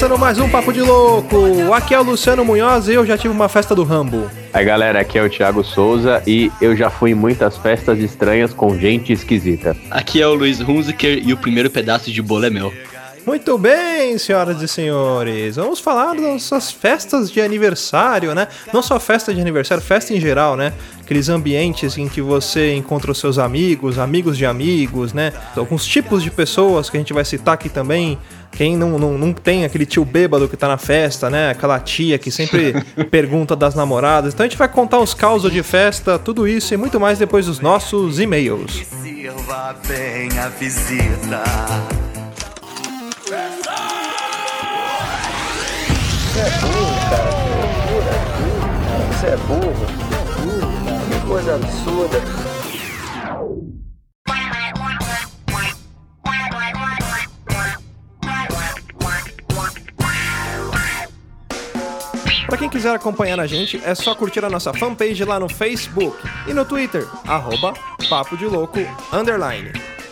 começando mais um Papo de Louco. Aqui é o Luciano Munhoz e eu já tive uma festa do Rambo. Aí galera, aqui é o Thiago Souza e eu já fui em muitas festas estranhas com gente esquisita. Aqui é o Luiz Hunziker e o primeiro pedaço de bolo é meu. Muito bem, senhoras e senhores. Vamos falar das nossas festas de aniversário, né? Não só festa de aniversário, festa em geral, né? Aqueles ambientes em que você encontra os seus amigos, amigos de amigos, né? Alguns tipos de pessoas que a gente vai citar aqui também. Quem não, não, não tem aquele tio bêbado que tá na festa, né? Aquela tia que sempre pergunta das namoradas. Então a gente vai contar os causos de festa, tudo isso e muito mais depois dos nossos e-mails. Sirva bem a visita. Você é burro, cara. Você é burro. Você é burro. Que coisa absurda. Para quem quiser acompanhar a gente, é só curtir a nossa fanpage lá no Facebook e no Twitter, arroba Papo de Louco, underline.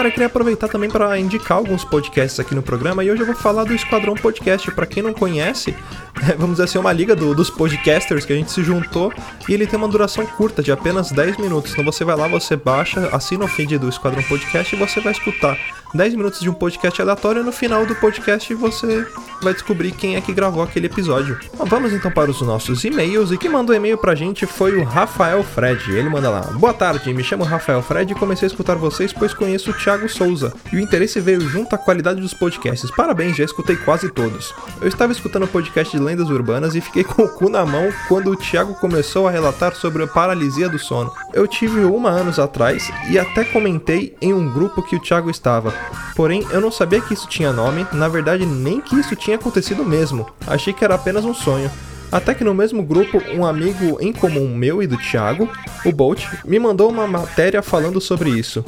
Galera, queria aproveitar também para indicar alguns podcasts aqui no programa e hoje eu vou falar do Esquadrão Podcast. Para quem não conhece, vamos dizer assim, uma liga do, dos podcasters que a gente se juntou e ele tem uma duração curta de apenas 10 minutos. Então você vai lá, você baixa, assina o feed do Esquadrão Podcast e você vai escutar 10 minutos de um podcast aleatório no final do podcast você vai descobrir quem é que gravou aquele episódio. Bom, vamos então para os nossos e-mails e quem mandou e-mail pra gente foi o Rafael Fred. Ele manda lá: Boa tarde, me chamo Rafael Fred e comecei a escutar vocês pois conheço o Thiago Souza e o interesse veio junto à qualidade dos podcasts. Parabéns, já escutei quase todos. Eu estava escutando o podcast de lendas urbanas e fiquei com o cu na mão quando o Thiago começou a relatar sobre a paralisia do sono. Eu tive uma anos atrás e até comentei em um grupo que o Thiago estava. Porém, eu não sabia que isso tinha nome, na verdade, nem que isso tinha acontecido mesmo. Achei que era apenas um sonho. Até que no mesmo grupo, um amigo em comum meu e do Thiago, o Bolt, me mandou uma matéria falando sobre isso.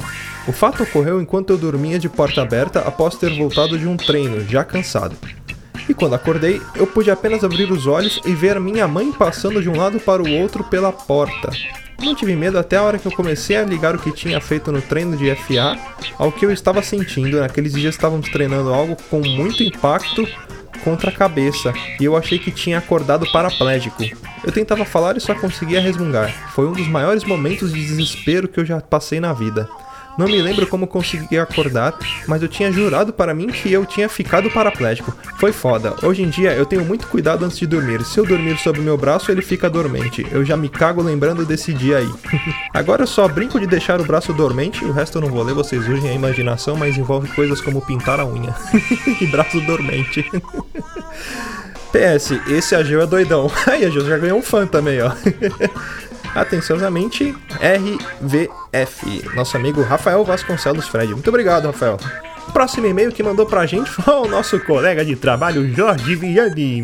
O fato ocorreu enquanto eu dormia de porta aberta após ter voltado de um treino, já cansado. E quando acordei, eu pude apenas abrir os olhos e ver minha mãe passando de um lado para o outro pela porta. Não tive medo até a hora que eu comecei a ligar o que tinha feito no treino de FA ao que eu estava sentindo. Naqueles dias estávamos treinando algo com muito impacto contra a cabeça e eu achei que tinha acordado paraplégico. Eu tentava falar e só conseguia resmungar. Foi um dos maiores momentos de desespero que eu já passei na vida. Não me lembro como consegui acordar, mas eu tinha jurado para mim que eu tinha ficado paraplégico. Foi foda. Hoje em dia eu tenho muito cuidado antes de dormir. Se eu dormir sobre meu braço, ele fica dormente. Eu já me cago lembrando desse dia aí. Agora eu só brinco de deixar o braço dormente, o resto eu não vou ler, vocês usem a imaginação, mas envolve coisas como pintar a unha e braço dormente. PS, esse Ageu é doidão. Aí, Ageu já ganhou um fã também, ó. Atenciosamente, RVF, nosso amigo Rafael Vasconcelos Fred. Muito obrigado, Rafael. O próximo e-mail que mandou pra gente foi o nosso colega de trabalho, Jorge Vianney.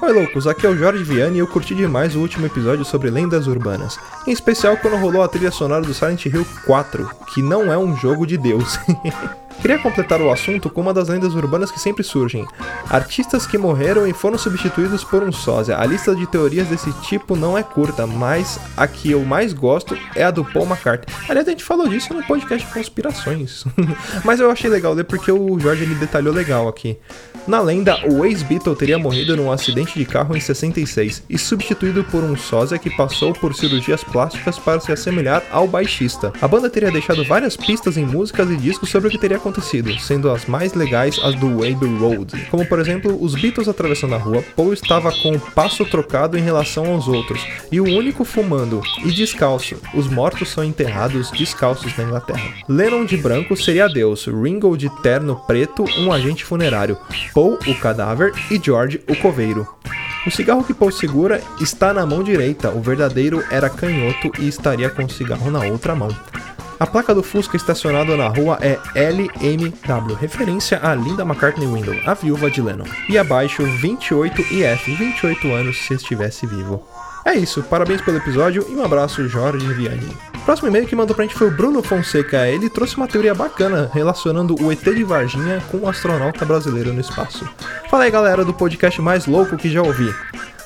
Oi loucos, aqui é o Jorge Vianney e eu curti demais o último episódio sobre lendas urbanas. Em especial quando rolou a trilha sonora do Silent Hill 4, que não é um jogo de Deus. Queria completar o assunto com uma das lendas urbanas que sempre surgem: artistas que morreram e foram substituídos por um sósia. A lista de teorias desse tipo não é curta, mas a que eu mais gosto é a do Paul McCartney. Aliás, a gente falou disso no podcast Conspirações, mas eu achei legal ler porque o Jorge ele detalhou legal aqui. Na lenda, o ex-Beatle teria morrido num acidente de carro em 66 e substituído por um sósia que passou por cirurgias plásticas para se assemelhar ao baixista. A banda teria deixado várias pistas em músicas e discos sobre o que teria acontecido acontecido, sendo as mais legais as do Abbey Road, como por exemplo os Beatles atravessando a rua, Paul estava com o passo trocado em relação aos outros, e o único fumando e descalço. Os mortos são enterrados descalços na Inglaterra. Lennon de branco seria Deus, Ringo de terno preto, um agente funerário, Paul o cadáver e George o coveiro. O cigarro que Paul segura está na mão direita, o verdadeiro era canhoto e estaria com o cigarro na outra mão. A placa do Fusca estacionado na rua é LMW, referência a Linda McCartney Window, a viúva de Lennon. E abaixo 28 IF, 28 anos se estivesse vivo. É isso, parabéns pelo episódio e um abraço, Jorge Vianney. Próximo e-mail que mandou pra gente foi o Bruno Fonseca. Ele trouxe uma teoria bacana relacionando o ET de Varginha com o astronauta brasileiro no espaço. Fala aí, galera do podcast mais louco que já ouvi.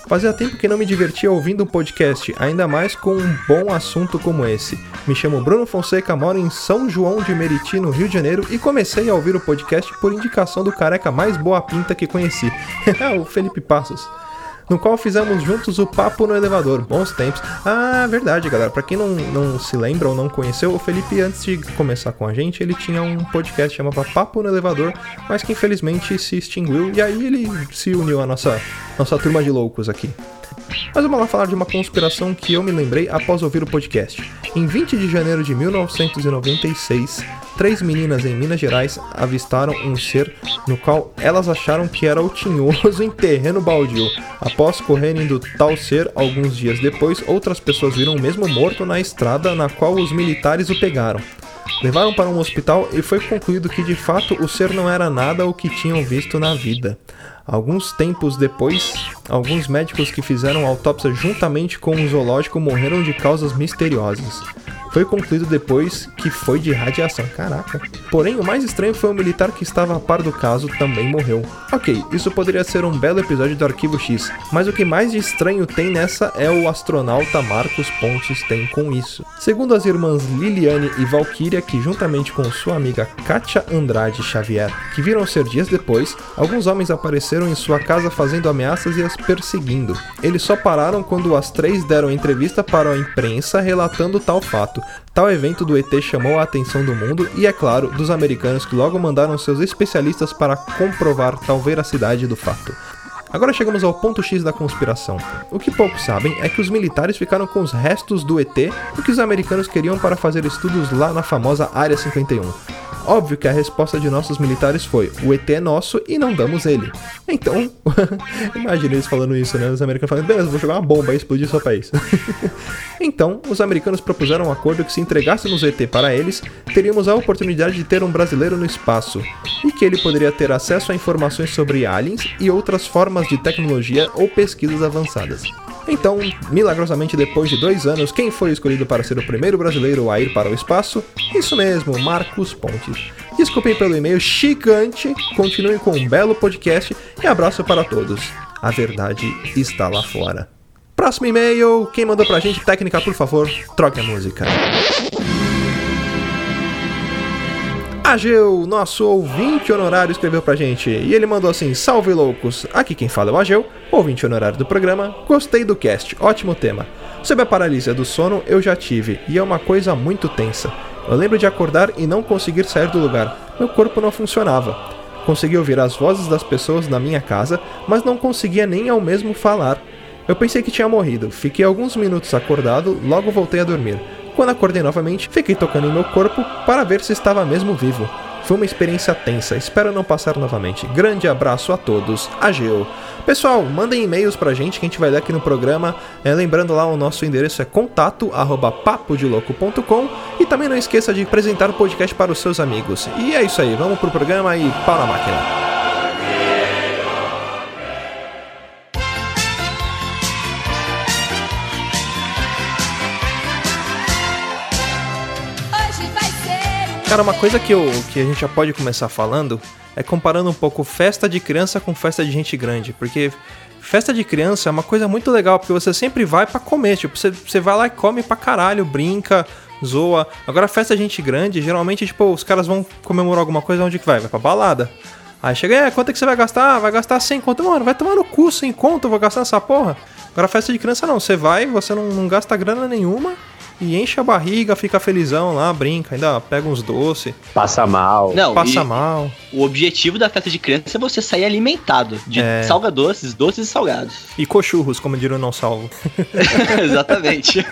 Fazia tempo que não me divertia ouvindo um podcast, ainda mais com um bom assunto como esse. Me chamo Bruno Fonseca, moro em São João de Meriti, no Rio de Janeiro, e comecei a ouvir o podcast por indicação do careca mais boa pinta que conheci, o Felipe Passos no qual fizemos juntos o Papo no Elevador. Bons tempos. Ah, verdade, galera. Para quem não, não se lembra ou não conheceu, o Felipe, antes de começar com a gente, ele tinha um podcast chamado Papo no Elevador, mas que infelizmente se extinguiu. E aí ele se uniu à nossa, nossa turma de loucos aqui. Mas vamos lá falar de uma conspiração que eu me lembrei após ouvir o podcast. Em 20 de janeiro de 1996, três meninas em Minas Gerais avistaram um ser no qual elas acharam que era o tinhoso em terreno baldio. Após correrem do tal ser, alguns dias depois, outras pessoas viram o mesmo morto na estrada na qual os militares o pegaram. Levaram para um hospital e foi concluído que de fato o ser não era nada o que tinham visto na vida. Alguns tempos depois, alguns médicos que fizeram autópsia juntamente com o zoológico morreram de causas misteriosas. Foi concluído depois que foi de radiação. Caraca. Porém, o mais estranho foi o militar que estava a par do caso também morreu. Ok, isso poderia ser um belo episódio do Arquivo X, mas o que mais de estranho tem nessa é o astronauta Marcos Pontes tem com isso. Segundo as irmãs Liliane e Valkyria, que juntamente com sua amiga Katia Andrade Xavier, que viram ser dias depois, alguns homens apareceram em sua casa fazendo ameaças e as perseguindo. Eles só pararam quando as três deram entrevista para a imprensa relatando tal fato. Tal evento do ET chamou a atenção do mundo e, é claro, dos americanos que logo mandaram seus especialistas para comprovar tal veracidade do fato. Agora chegamos ao ponto X da conspiração. O que poucos sabem é que os militares ficaram com os restos do ET o que os americanos queriam para fazer estudos lá na famosa Área 51. Óbvio que a resposta de nossos militares foi: o ET é nosso e não damos ele. Então, imagina eles falando isso, né? Os americanos falando: beleza, vou jogar uma bomba e explodir seu país. então, os americanos propuseram um acordo que se entregássemos o ET para eles, teríamos a oportunidade de ter um brasileiro no espaço e que ele poderia ter acesso a informações sobre aliens e outras formas de tecnologia ou pesquisas avançadas. Então, milagrosamente depois de dois anos, quem foi escolhido para ser o primeiro brasileiro a ir para o espaço? Isso mesmo, Marcos Pontes. Desculpem pelo e-mail gigante, continuem com um belo podcast e abraço para todos. A verdade está lá fora. Próximo e-mail, quem mandou pra gente, técnica, por favor, troque a música. Ageu, nosso ouvinte honorário, escreveu pra gente e ele mandou assim: Salve loucos! Aqui quem fala é o Ageu, ouvinte honorário do programa. Gostei do cast, ótimo tema. Sobre a paralisia do sono, eu já tive e é uma coisa muito tensa. Eu lembro de acordar e não conseguir sair do lugar. Meu corpo não funcionava. Consegui ouvir as vozes das pessoas na minha casa, mas não conseguia nem ao mesmo falar. Eu pensei que tinha morrido, fiquei alguns minutos acordado, logo voltei a dormir. Quando acordei novamente, fiquei tocando em meu corpo para ver se estava mesmo vivo. Foi uma experiência tensa, espero não passar novamente. Grande abraço a todos, Ageu. Pessoal, mandem e-mails pra gente que a gente vai ler aqui no programa. É, lembrando lá, o nosso endereço é contato papodiloco.com e também não esqueça de apresentar o podcast para os seus amigos. E é isso aí, vamos pro programa e pau na máquina. Cara, uma coisa que, eu, que a gente já pode começar falando é comparando um pouco festa de criança com festa de gente grande. Porque festa de criança é uma coisa muito legal, porque você sempre vai para comer. Tipo, você, você vai lá e come pra caralho, brinca, zoa. Agora, festa de gente grande, geralmente, tipo, os caras vão comemorar alguma coisa, onde que vai? Vai pra balada. Aí chega, é, quanto é que você vai gastar? Vai gastar 100 conto. Mano, vai tomar no cu 100 conto, eu vou gastar essa porra. Agora, festa de criança não, você vai, você não, não gasta grana nenhuma e enche a barriga, fica felizão lá, brinca, ainda pega uns doces, Passa mal. Não, passa e mal. o objetivo da festa de criança é você sair alimentado de É. salgadoces, doces e salgados. E cochurros, como diria o não salvo. Exatamente.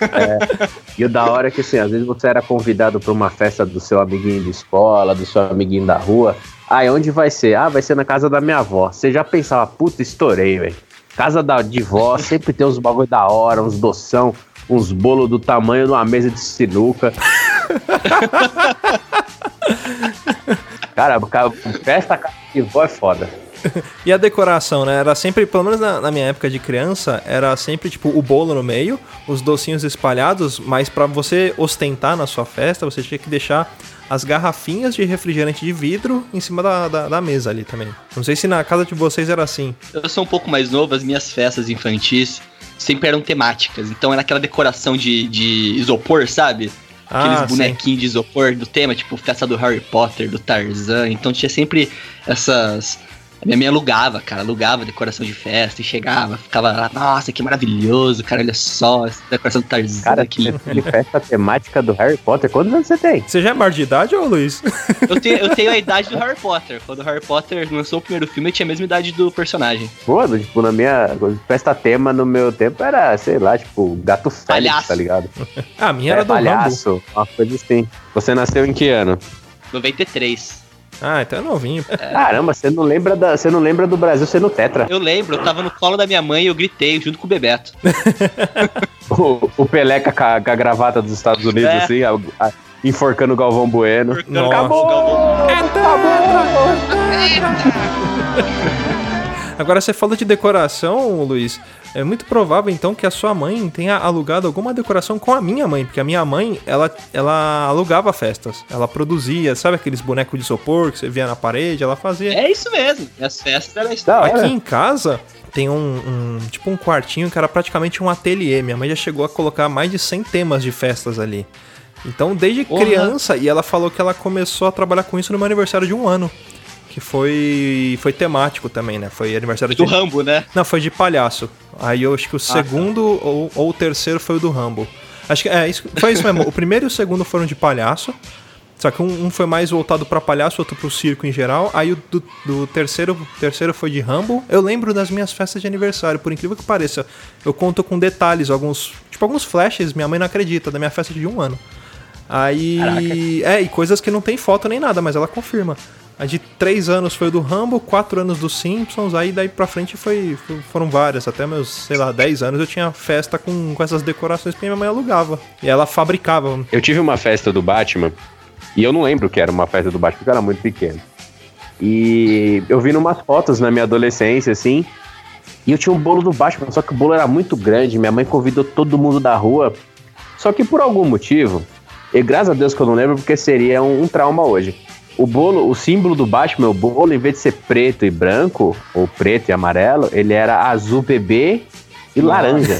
E o da hora é que, assim, às vezes você era convidado pra uma festa do seu amiguinho de escola, do seu amiguinho da rua. Ah, e onde vai ser? Ah, vai ser na casa da minha avó. Você já pensava, puta, estourei, velho. Casa da, de vó sempre tem uns bagulho da hora, uns doção, uns bolos do tamanho de uma mesa de sinuca. Cara, ca- festa casa de vó é foda. E a decoração, né? Era sempre, pelo menos na, na minha época de criança, era sempre tipo o bolo no meio, os docinhos espalhados, mas pra você ostentar na sua festa, você tinha que deixar as garrafinhas de refrigerante de vidro em cima da, da, da mesa ali também. Não sei se na casa de vocês era assim. Eu sou um pouco mais novo, as minhas festas infantis sempre eram temáticas. Então era aquela decoração de, de isopor, sabe? Aqueles Ah, sim. bonequinhos de isopor do tema, tipo festa do Harry Potter, do Tarzan. Então tinha sempre essas. A minha mãe alugava, cara, alugava decoração de festa e chegava, ficava lá, nossa, que maravilhoso, cara, olha só, essa decoração do Tarzan. Cara, que que de festa temática do Harry Potter. Quantos anos você tem? Você já é maior de idade, ô Luiz? eu, tenho, eu tenho a idade do Harry Potter. Quando o Harry Potter lançou o primeiro filme, eu tinha a mesma idade do personagem. Pô, tipo, na minha festa tema no meu tempo era, sei lá, tipo, gato Félix, Palhaço. tá ligado? Ah, a minha era é, do Rambo. palhaço, uma coisa assim. Você nasceu em que ano? 93. Ah, então é novinho. Caramba, você não lembra da, você não lembra do Brasil sendo tetra. Eu lembro, eu tava no colo da minha mãe e eu gritei junto com o Bebeto. O, o Pelé com a, com a gravata dos Estados Unidos, É. assim, a- a- enforcando o Galvão Bueno. Nossa. Acabou! Agora você falou de decoração, Luiz. É muito provável então que a sua mãe tenha alugado alguma decoração com a minha mãe, porque a minha mãe, ela, ela alugava festas. Ela produzia, sabe aqueles bonecos de isopor que você via na parede, ela fazia. É isso mesmo. As festas eram hora. Aqui em casa tem um, um- tipo um quartinho que era praticamente um ateliê. Minha mãe já chegou a colocar mais de 100 temas de festas ali. Então, desde Porra. criança, e ela falou que ela começou a trabalhar com isso no meu aniversário de um ano. Que foi foi temático também, né? Foi aniversário Do de. Rambo, né? Não, foi de palhaço. Aí eu acho que o segundo ou, ou o terceiro foi o do Rambo. Acho que é, isso, foi isso mesmo. O primeiro e o segundo foram de palhaço. Só que um, um foi mais voltado pra palhaço, outro pro circo em geral. Aí o do, do terceiro, terceiro foi de Rambo. Eu lembro das minhas festas de aniversário, por incrível que pareça. Eu conto com detalhes, alguns. Tipo, alguns flashes, minha mãe não acredita, da minha festa de um ano. Aí. É, e coisas que não tem foto nem nada, mas ela confirma. A de três anos foi o do Rambo, quatro anos dos Simpsons, aí daí pra frente foi, foram várias. Até meus, sei lá, 10 anos eu tinha festa com, com essas decorações que minha mãe alugava. E ela fabricava. Eu tive uma festa do Batman, e eu não lembro que era uma festa do Batman, porque eu era muito pequeno. E eu vi numas fotos na minha adolescência, assim, e eu tinha um bolo do Batman, só que o bolo era muito grande, minha mãe convidou todo mundo da rua, só que por algum motivo, e graças a Deus que eu não lembro, porque seria um, um trauma hoje. O bolo, o símbolo do Batman, o bolo, em vez de ser preto e branco, ou preto e amarelo, ele era azul bebê e laranja.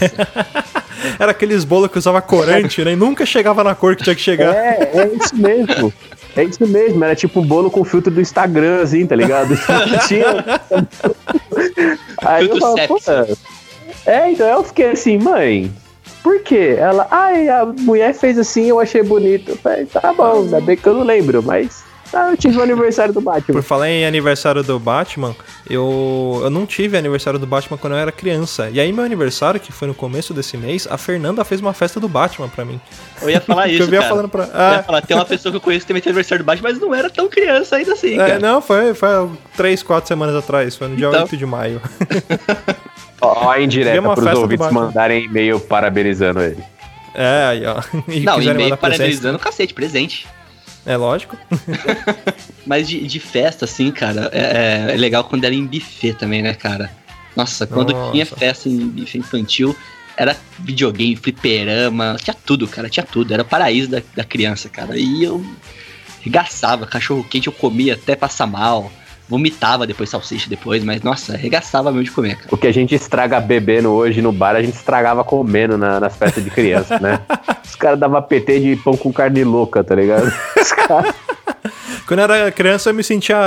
Era aqueles bolos que usava corante, né? E nunca chegava na cor que tinha que chegar. É, é isso mesmo. É isso mesmo, era tipo um bolo com filtro do Instagram, assim, tá ligado? Tinha. Aí eu falava, pô, é, então eu fiquei assim, mãe, por quê? Ela, ai, a mulher fez assim, eu achei bonito. Eu falei, tá bom, ainda bem que eu não lembro, mas ah, eu tive o aniversário do Batman. Por falar em aniversário do Batman, eu, eu não tive aniversário do Batman quando eu era criança. E aí, meu aniversário, que foi no começo desse mês, a Fernanda fez uma festa do Batman pra mim. Eu ia falar Que isso, eu cara. falando pra. Eu ia Ah, falar, tem uma pessoa que eu conheço que também tem aniversário do Batman, mas não era tão criança ainda assim, é, não, foi, foi há três, quatro semanas atrás. Foi no dia Então. 8 de maio. Ó, ó indireta pros ouvintes mandarem e-mail parabenizando ele. É, aí, ó. E Não, e-mail mandar presente, parabenizando, cacete, presente. É lógico. Mas de, de festa, assim, cara, é, é- é legal quando era em buffet também, né, cara? Nossa, quando Nossa. tinha festa em buffet infantil, era videogame, fliperama, tinha tudo, cara, tinha tudo. Era o paraíso da, da criança, cara. E eu regaçava, cachorro quente eu comia até passar mal. Vomitava depois salsicha depois, mas nossa, arregaçava mesmo de comer, cara. O que a gente estraga bebendo hoje no bar, a gente estragava comendo na- nas festas de criança, né? Os caras davam PT de pão com carne louca, tá ligado? Os caras. Quando eu era criança, eu me sentia,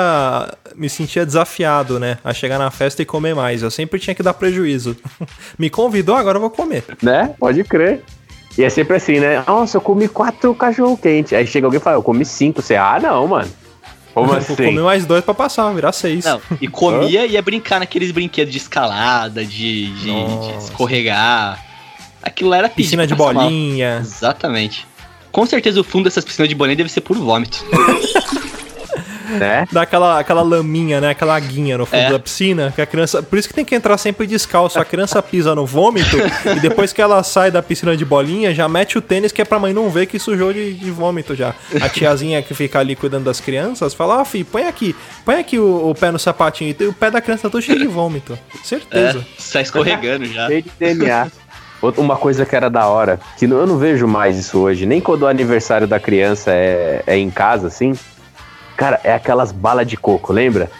me sentia desafiado, né? A chegar na festa e comer mais. Eu sempre tinha que dar prejuízo. me convidou, agora eu vou comer. Né? Pode crer. E é sempre assim, né? Nossa, eu comi quatro cachorro quente. Aí chega alguém e fala, eu comi cinco. Você, ah, não, mano. Como assim? comer mais dois pra passar, virar seis. Não, e comia e ia brincar naqueles brinquedos de escalada, de, de- de escorregar. Aquilo lá era pedir Piscina de passar mal. bolinha. Exatamente. Com certeza o fundo dessas piscinas de bolinha deve ser puro vômito. Né? Dá aquela, aquela laminha, né? Aquela aguinha no fundo É. da piscina. Que a criança. Por isso que tem que entrar sempre descalço. A criança pisa no vômito e depois que ela sai da piscina de bolinha, já mete o tênis que é pra mãe não ver que sujou de, de vômito já. A tiazinha que fica ali cuidando das crianças fala: Ó, filho, põe aqui, põe aqui o, o pé no sapatinho. E o pé da criança tá todo cheio de vômito. Certeza. É, sai escorregando já. Cheio de DNA. Uma coisa que era da hora, que eu não vejo mais isso hoje, nem quando o aniversário da criança é, é em casa, assim. Cara, é aquelas balas de coco, lembra?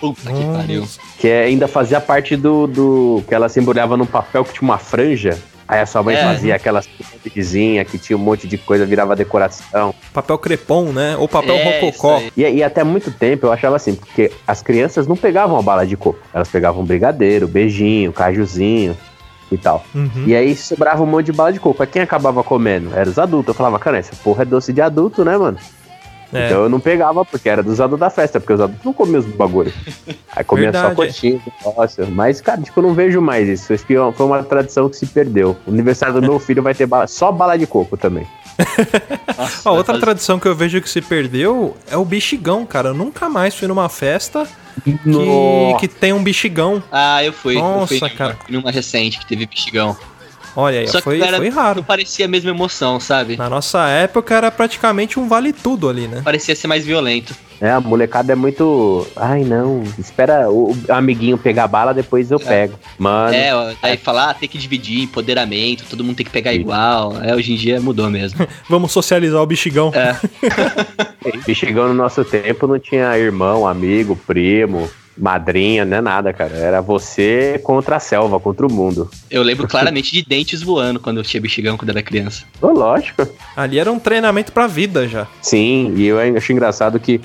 Puta que pariu. Que é- ainda fazia parte do, do. que ela se embrulhava num papel que tinha uma franja. Aí a sua mãe É. fazia aquelas piramidezinha que tinha um monte de coisa, virava decoração. Papel crepom, né? Ou papel É, rococó. E, e até muito tempo eu achava assim, porque as crianças não pegavam a bala de coco. Elas pegavam brigadeiro, beijinho, cajuzinho e tal. Uhum. E aí sobrava um monte de bala de coco. Aí quem acabava comendo? Era os adultos. Eu falava, cara, essa porra é doce de adulto, né, mano? É. Então eu não pegava, porque era dos adultos da festa, porque os adultos não comiam os bagulho. Aí comia só Verdade. coxinha, negócio. Mas, cara, tipo, eu não vejo mais isso. Acho que foi uma tradição que se perdeu. O aniversário do meu filho vai ter bala, só bala de coco também. Nossa, Ó, outra fazer- tradição que eu vejo que se perdeu é o bexigão, cara. Eu nunca mais fui numa festa que, Nossa. que tem um bexigão. Ah, eu fui. eu Nossa, fui numa, cara. numa recente que teve bexigão. Olha aí, Só que foi, era- foi Não raro. parecia a mesma emoção, sabe? Na nossa época era praticamente um vale tudo ali, né? Parecia ser mais violento. É, a molecada é muito. Ai, não. Espera o amiguinho pegar bala, depois eu pego. Mano. É, ó, daí falar, ah, tem que dividir, empoderamento, todo mundo tem que pegar Sim. igual. É, hoje em dia mudou mesmo. Vamos socializar o bexigão. É, chegando no nosso tempo, não tinha irmão, amigo, primo, madrinha, não é nada, cara. Era você contra a selva, contra o mundo. eu lembro claramente de dentes voando quando eu tinha bexigão quando era criança. Ô, lógico. Ali era um treinamento pra vida já. Sim, e eu acho engraçado que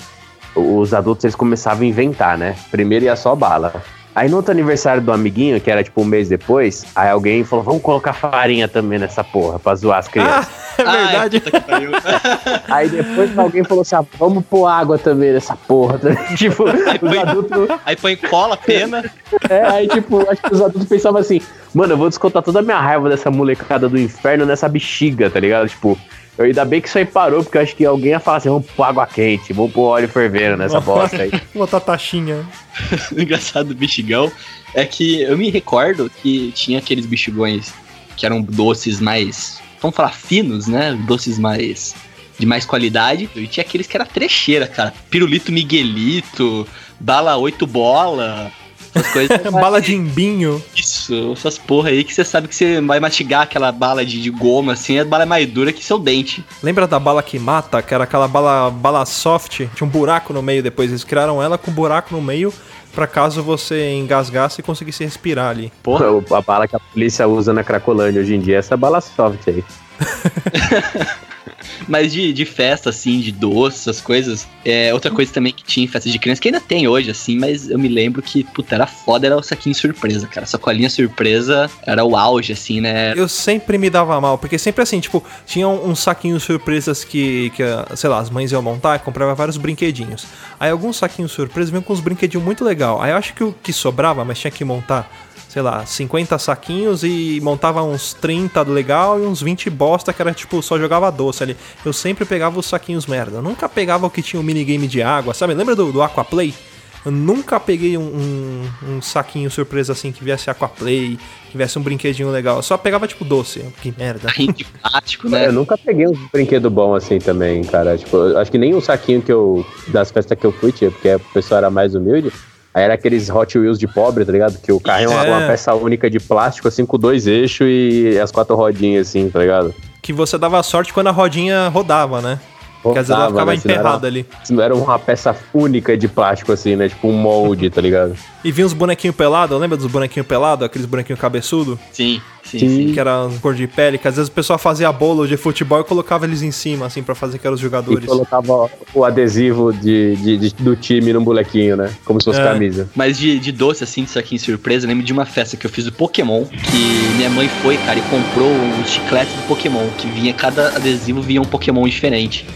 os adultos eles começavam a inventar, né? Primeiro ia só bala. Aí no outro aniversário do amiguinho, que era tipo um mês depois, aí alguém falou: vamos colocar farinha também nessa porra, pra zoar as crianças. Ah, é verdade. Ai, puta que pariu. Aí depois alguém falou assim: ah, vamos pôr água também nessa porra. tipo, os foi- adultos. Aí põe cola, pena. É, aí tipo, acho que os adultos pensavam assim: mano, eu vou descontar toda a minha raiva dessa molecada do inferno nessa bexiga, tá ligado? Tipo. Eu, ainda bem que isso aí parou, porque eu acho que alguém ia falar assim: vamos pôr água quente, vamos pôr óleo fervendo nessa bosta aí. Vou botar taxinha. O engraçado do bexigão é que eu me recordo que tinha aqueles bexigões que eram doces mais, vamos falar, finos, né? Doces mais de mais qualidade. E tinha aqueles que era trecheira, cara. Pirulito Miguelito, bala 8 bola, essas coisas. Bala de imbinho. Isso, essas porra aí que você sabe que você vai mastigar aquela bala de, de goma assim, a bala é mais dura que seu dente. Lembra da bala que mata? Que era aquela bala, bala soft? Tinha um buraco no meio depois. Eles criaram ela com um buraco no meio pra caso você engasgasse e conseguisse respirar ali. Porra. A bala que a polícia usa na Cracolândia hoje em dia é essa bala soft aí. Mas de, de festa, assim, de doce, essas coisas. É outra coisa também que tinha em festa de criança, que ainda tem hoje, assim, mas eu me lembro que, puta, era foda, era o saquinho surpresa, cara. Sacolinha surpresa era o auge, assim, né? Eu sempre me dava mal, porque sempre assim, tipo, tinha um, uns saquinhos surpresas que, que, sei lá, as mães iam montar e comprava vários brinquedinhos. Aí alguns saquinhos surpresas vinham com uns brinquedinhos muito legal. Aí eu acho que o que sobrava, mas tinha que montar, sei lá, 50 saquinhos e montava uns 30 do legal e uns 20 bosta que era tipo, só jogava doce ali. Eu sempre pegava os saquinhos merda. Eu nunca pegava o que tinha um minigame de água, sabe? Lembra do, do Aquaplay? Eu nunca peguei um, um, um saquinho surpresa assim que viesse Aquaplay, que viesse um brinquedinho legal. Eu só pegava tipo doce. Que merda. De plástico, né? Eu nunca peguei um brinquedo bom assim também, cara. Tipo, acho que nem um saquinho que eu. das festas que eu fui, tinha, porque a pessoa era mais humilde. Aí era aqueles Hot Wheels de pobre, tá ligado? Que o carro é uma, É. uma peça única de plástico, assim, com dois eixos e as quatro rodinhas, assim, tá ligado? Que você dava sorte quando a rodinha rodava, né? Porque às vezes ela ficava né? Senão emperrada era- ali. Senão era uma peça única de plástico, assim, né? Tipo um molde, tá ligado? E vinha uns bonequinhos pelados, lembra dos bonequinhos pelados? Aqueles bonequinhos cabeçudo? Sim. Sim, Sim. sim. que era cor de pele, que às vezes o pessoal fazia bolo de futebol e colocava eles em cima, assim, pra fazer que eram os E jogadores. colocava o adesivo de, de- de- do time no bonequinho, né? Como se fosse É. camisa. Mas de, de doce, assim, disso aqui em surpresa, eu lembro de uma festa que eu fiz do Pokémon, que minha mãe foi, cara, e comprou os chicletes do Pokémon, que vinha, cada adesivo vinha um Pokémon diferente.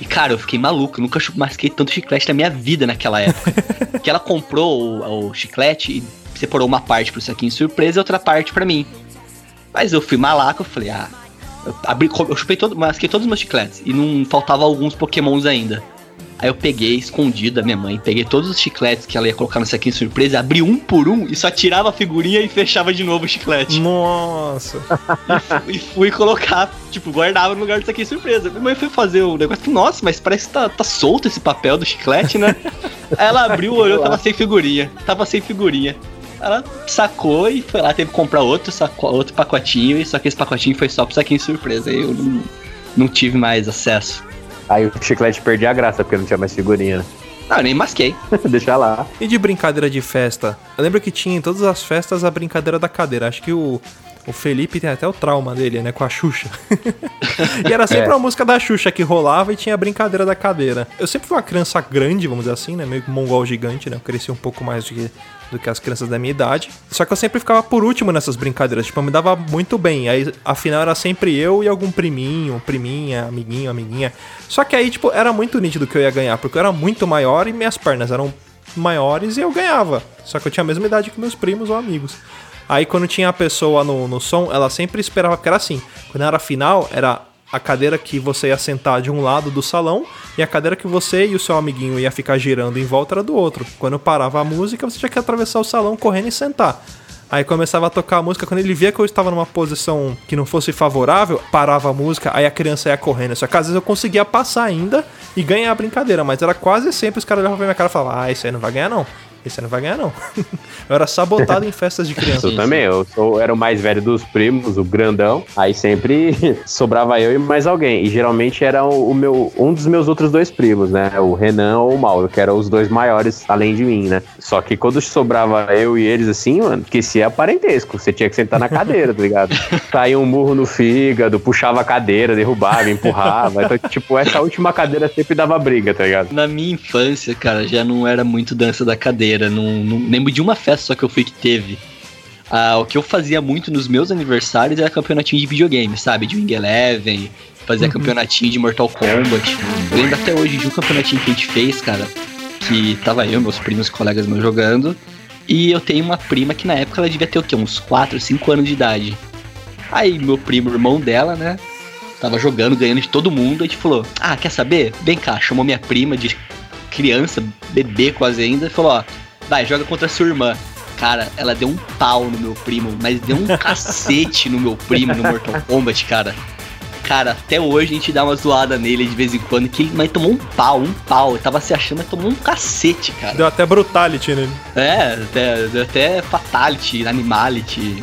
E, cara, eu fiquei maluco, eu nunca masquei tanto chiclete na minha vida naquela época. que ela comprou o, o chiclete e separou uma parte pro saquinho surpresa e outra parte pra mim. Mas eu fui malaco, eu falei, ah. Eu, abri, eu chupei todo, masquei todos os meus chicletes e não faltava alguns pokémons ainda. Aí eu peguei, escondido da minha mãe, peguei todos os chicletes que ela ia colocar no saquinho surpresa, abri um por um e só tirava a figurinha e fechava de novo o chiclete. Nossa. e fui colocar, tipo, guardava no lugar do saquinho surpresa. Minha mãe foi fazer o negócio, nossa, mas parece que tá, tá solto esse papel do chiclete, né? Aí ela abriu, olhou, tava sem figurinha. Tava sem figurinha. Ela sacou e foi lá, teve que comprar outro, saco, outro pacotinho, e só que esse pacotinho foi só pro saquinho surpresa. Eu não, não tive mais acesso. Aí o chiclete perdia a graça, porque não tinha mais figurinha, né? Não, eu nem masquei. Deixa lá. E de brincadeira de festa? Eu lembro que tinha em todas as festas a brincadeira da cadeira. Acho que o, o Felipe tem até o trauma dele, né? Com a Xuxa. e era sempre É. a música da Xuxa que rolava e tinha a brincadeira da cadeira. Eu sempre fui uma criança grande, vamos dizer assim, né? Meio que mongol gigante, né? Eu cresci um pouco mais do que, do que as crianças da minha idade. Só que eu sempre ficava por último nessas brincadeiras. Tipo, eu me dava muito bem. Aí, afinal, era sempre eu e algum priminho, priminha, amiguinho, amiguinha. Só que aí, tipo, era muito nítido que eu ia ganhar, porque eu era muito maior e minhas pernas eram maiores e eu ganhava. Só que eu tinha a mesma idade que meus primos ou amigos. Aí quando tinha a pessoa no, no som, ela sempre esperava, porque era assim, quando era final, era a cadeira que você ia sentar de um lado do salão e a cadeira que você e o seu amiguinho ia ficar girando em volta era do outro. Quando parava a música, você tinha que atravessar o salão correndo e sentar. Aí começava a tocar a música, quando ele via que eu estava numa posição que não fosse favorável, parava a música, aí a criança ia correndo. Só que às vezes eu conseguia passar ainda e ganhar a brincadeira, mas era quase sempre os caras olhavam pra minha cara e falavam, ah, esse aí não vai ganhar não. Esse não vai ganhar não. eu era sabotado em festas de criança. Eu também, eu sou, era o mais velho dos primos, o grandão. Aí sempre sobrava eu e mais alguém. E geralmente era o, o meu, um dos meus outros dois primos, né? O Renan ou o Mauro, que eram os dois maiores além de mim, né? Só que quando sobrava eu e eles assim, mano, esquecia parentesco. Você tinha que sentar na cadeira, tá ligado? Caía um murro no fígado, puxava a cadeira, derrubava, empurrava. Então, tipo, essa última cadeira sempre dava briga, tá ligado? Na minha infância, cara, já não era muito dança da cadeira. Não, não lembro de uma festa só que eu fui que teve. Ah, o que eu fazia muito nos meus aniversários era campeonatinho de videogame, sabe? De Wing Eleven, fazia campeonatinho de Mortal Kombat. Eu lembro até hoje de um campeonatinho que a gente fez, cara, que tava eu, meus primos, colegas meus jogando. E eu tenho uma prima que na época ela devia ter o quê? Uns 4, 5 anos de idade. Aí meu primo, irmão dela, né? Tava jogando, ganhando de todo mundo. A gente falou: Ah, quer saber? Vem cá, chamou minha prima de criança, bebê quase ainda, e falou: Ó, vai, joga contra a sua irmã. Cara, ela deu um pau no meu primo, mas deu um cacete no meu primo no Mortal Kombat, cara. Cara, até hoje a gente dá uma zoada nele de vez em quando, que ele mas tomou um pau, um pau. Eu tava se achando, mas tomou um cacete, cara. Deu até brutality nele. É, até, deu até fatality, animality.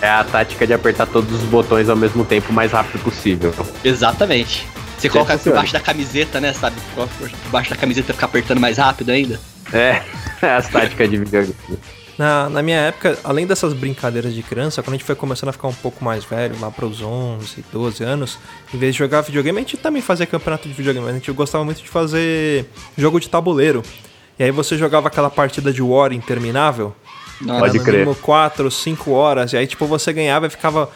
É a tática de apertar todos os botões ao mesmo tempo o mais rápido possível. Exatamente. Você coloca por baixo da camiseta, né? Sabe? Coloca por baixo da camiseta fica apertando mais rápido ainda. É, as táticas de videogame. Na, na minha época, além dessas brincadeiras de criança, quando a gente foi começando a ficar um pouco mais velho, lá pros 11, 12 anos, em vez de jogar videogame, a gente também fazia campeonato de videogame, mas a gente gostava muito de fazer jogo de tabuleiro. E aí você jogava aquela partida de War interminável, Nossa, Pode no crer. mínimo 4, 5 horas, e aí tipo você ganhava e ficava,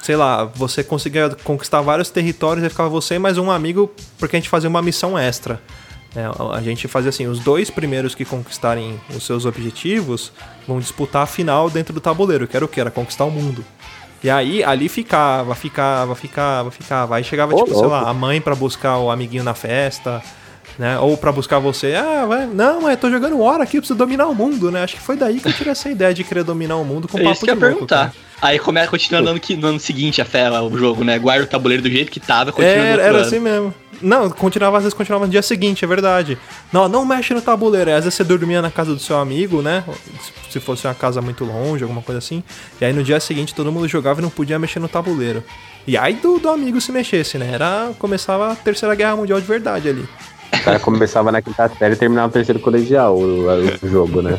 sei lá, você conseguia conquistar vários territórios e ficava você e mais um amigo, porque a gente fazia uma missão extra. É, a gente fazia assim, os dois primeiros que conquistarem os seus objetivos vão disputar a final dentro do tabuleiro, que era o que? Era conquistar o mundo. E aí, ali ficava, ficava, ficava, ficava. Aí chegava, Ô, tipo, sei louco. lá, a mãe pra buscar o amiguinho na festa, né? Ou pra buscar você. Ah, vai, não, mas eu tô jogando hora aqui, eu preciso dominar o mundo, né? Acho que foi daí que eu tirei essa ideia de querer dominar o mundo com É papo isso que eu de ia louco, perguntar. cara. Aí come, continua no ano, que, no ano seguinte a fé, o jogo, né? Guarda o tabuleiro do jeito que tava, continua Era, era assim mesmo. Não, continuava, às vezes continuava no dia seguinte, é verdade. Não, não mexe no tabuleiro. Às vezes você dormia na casa do seu amigo, né? Se- Se fosse uma casa muito longe, alguma coisa assim. E aí no dia seguinte todo mundo jogava e não podia mexer no tabuleiro. E aí do, do amigo se mexesse, né? Era, começava a terceira guerra mundial de verdade ali. O cara começava na quinta série e terminava no terceiro colegial o, o jogo, né?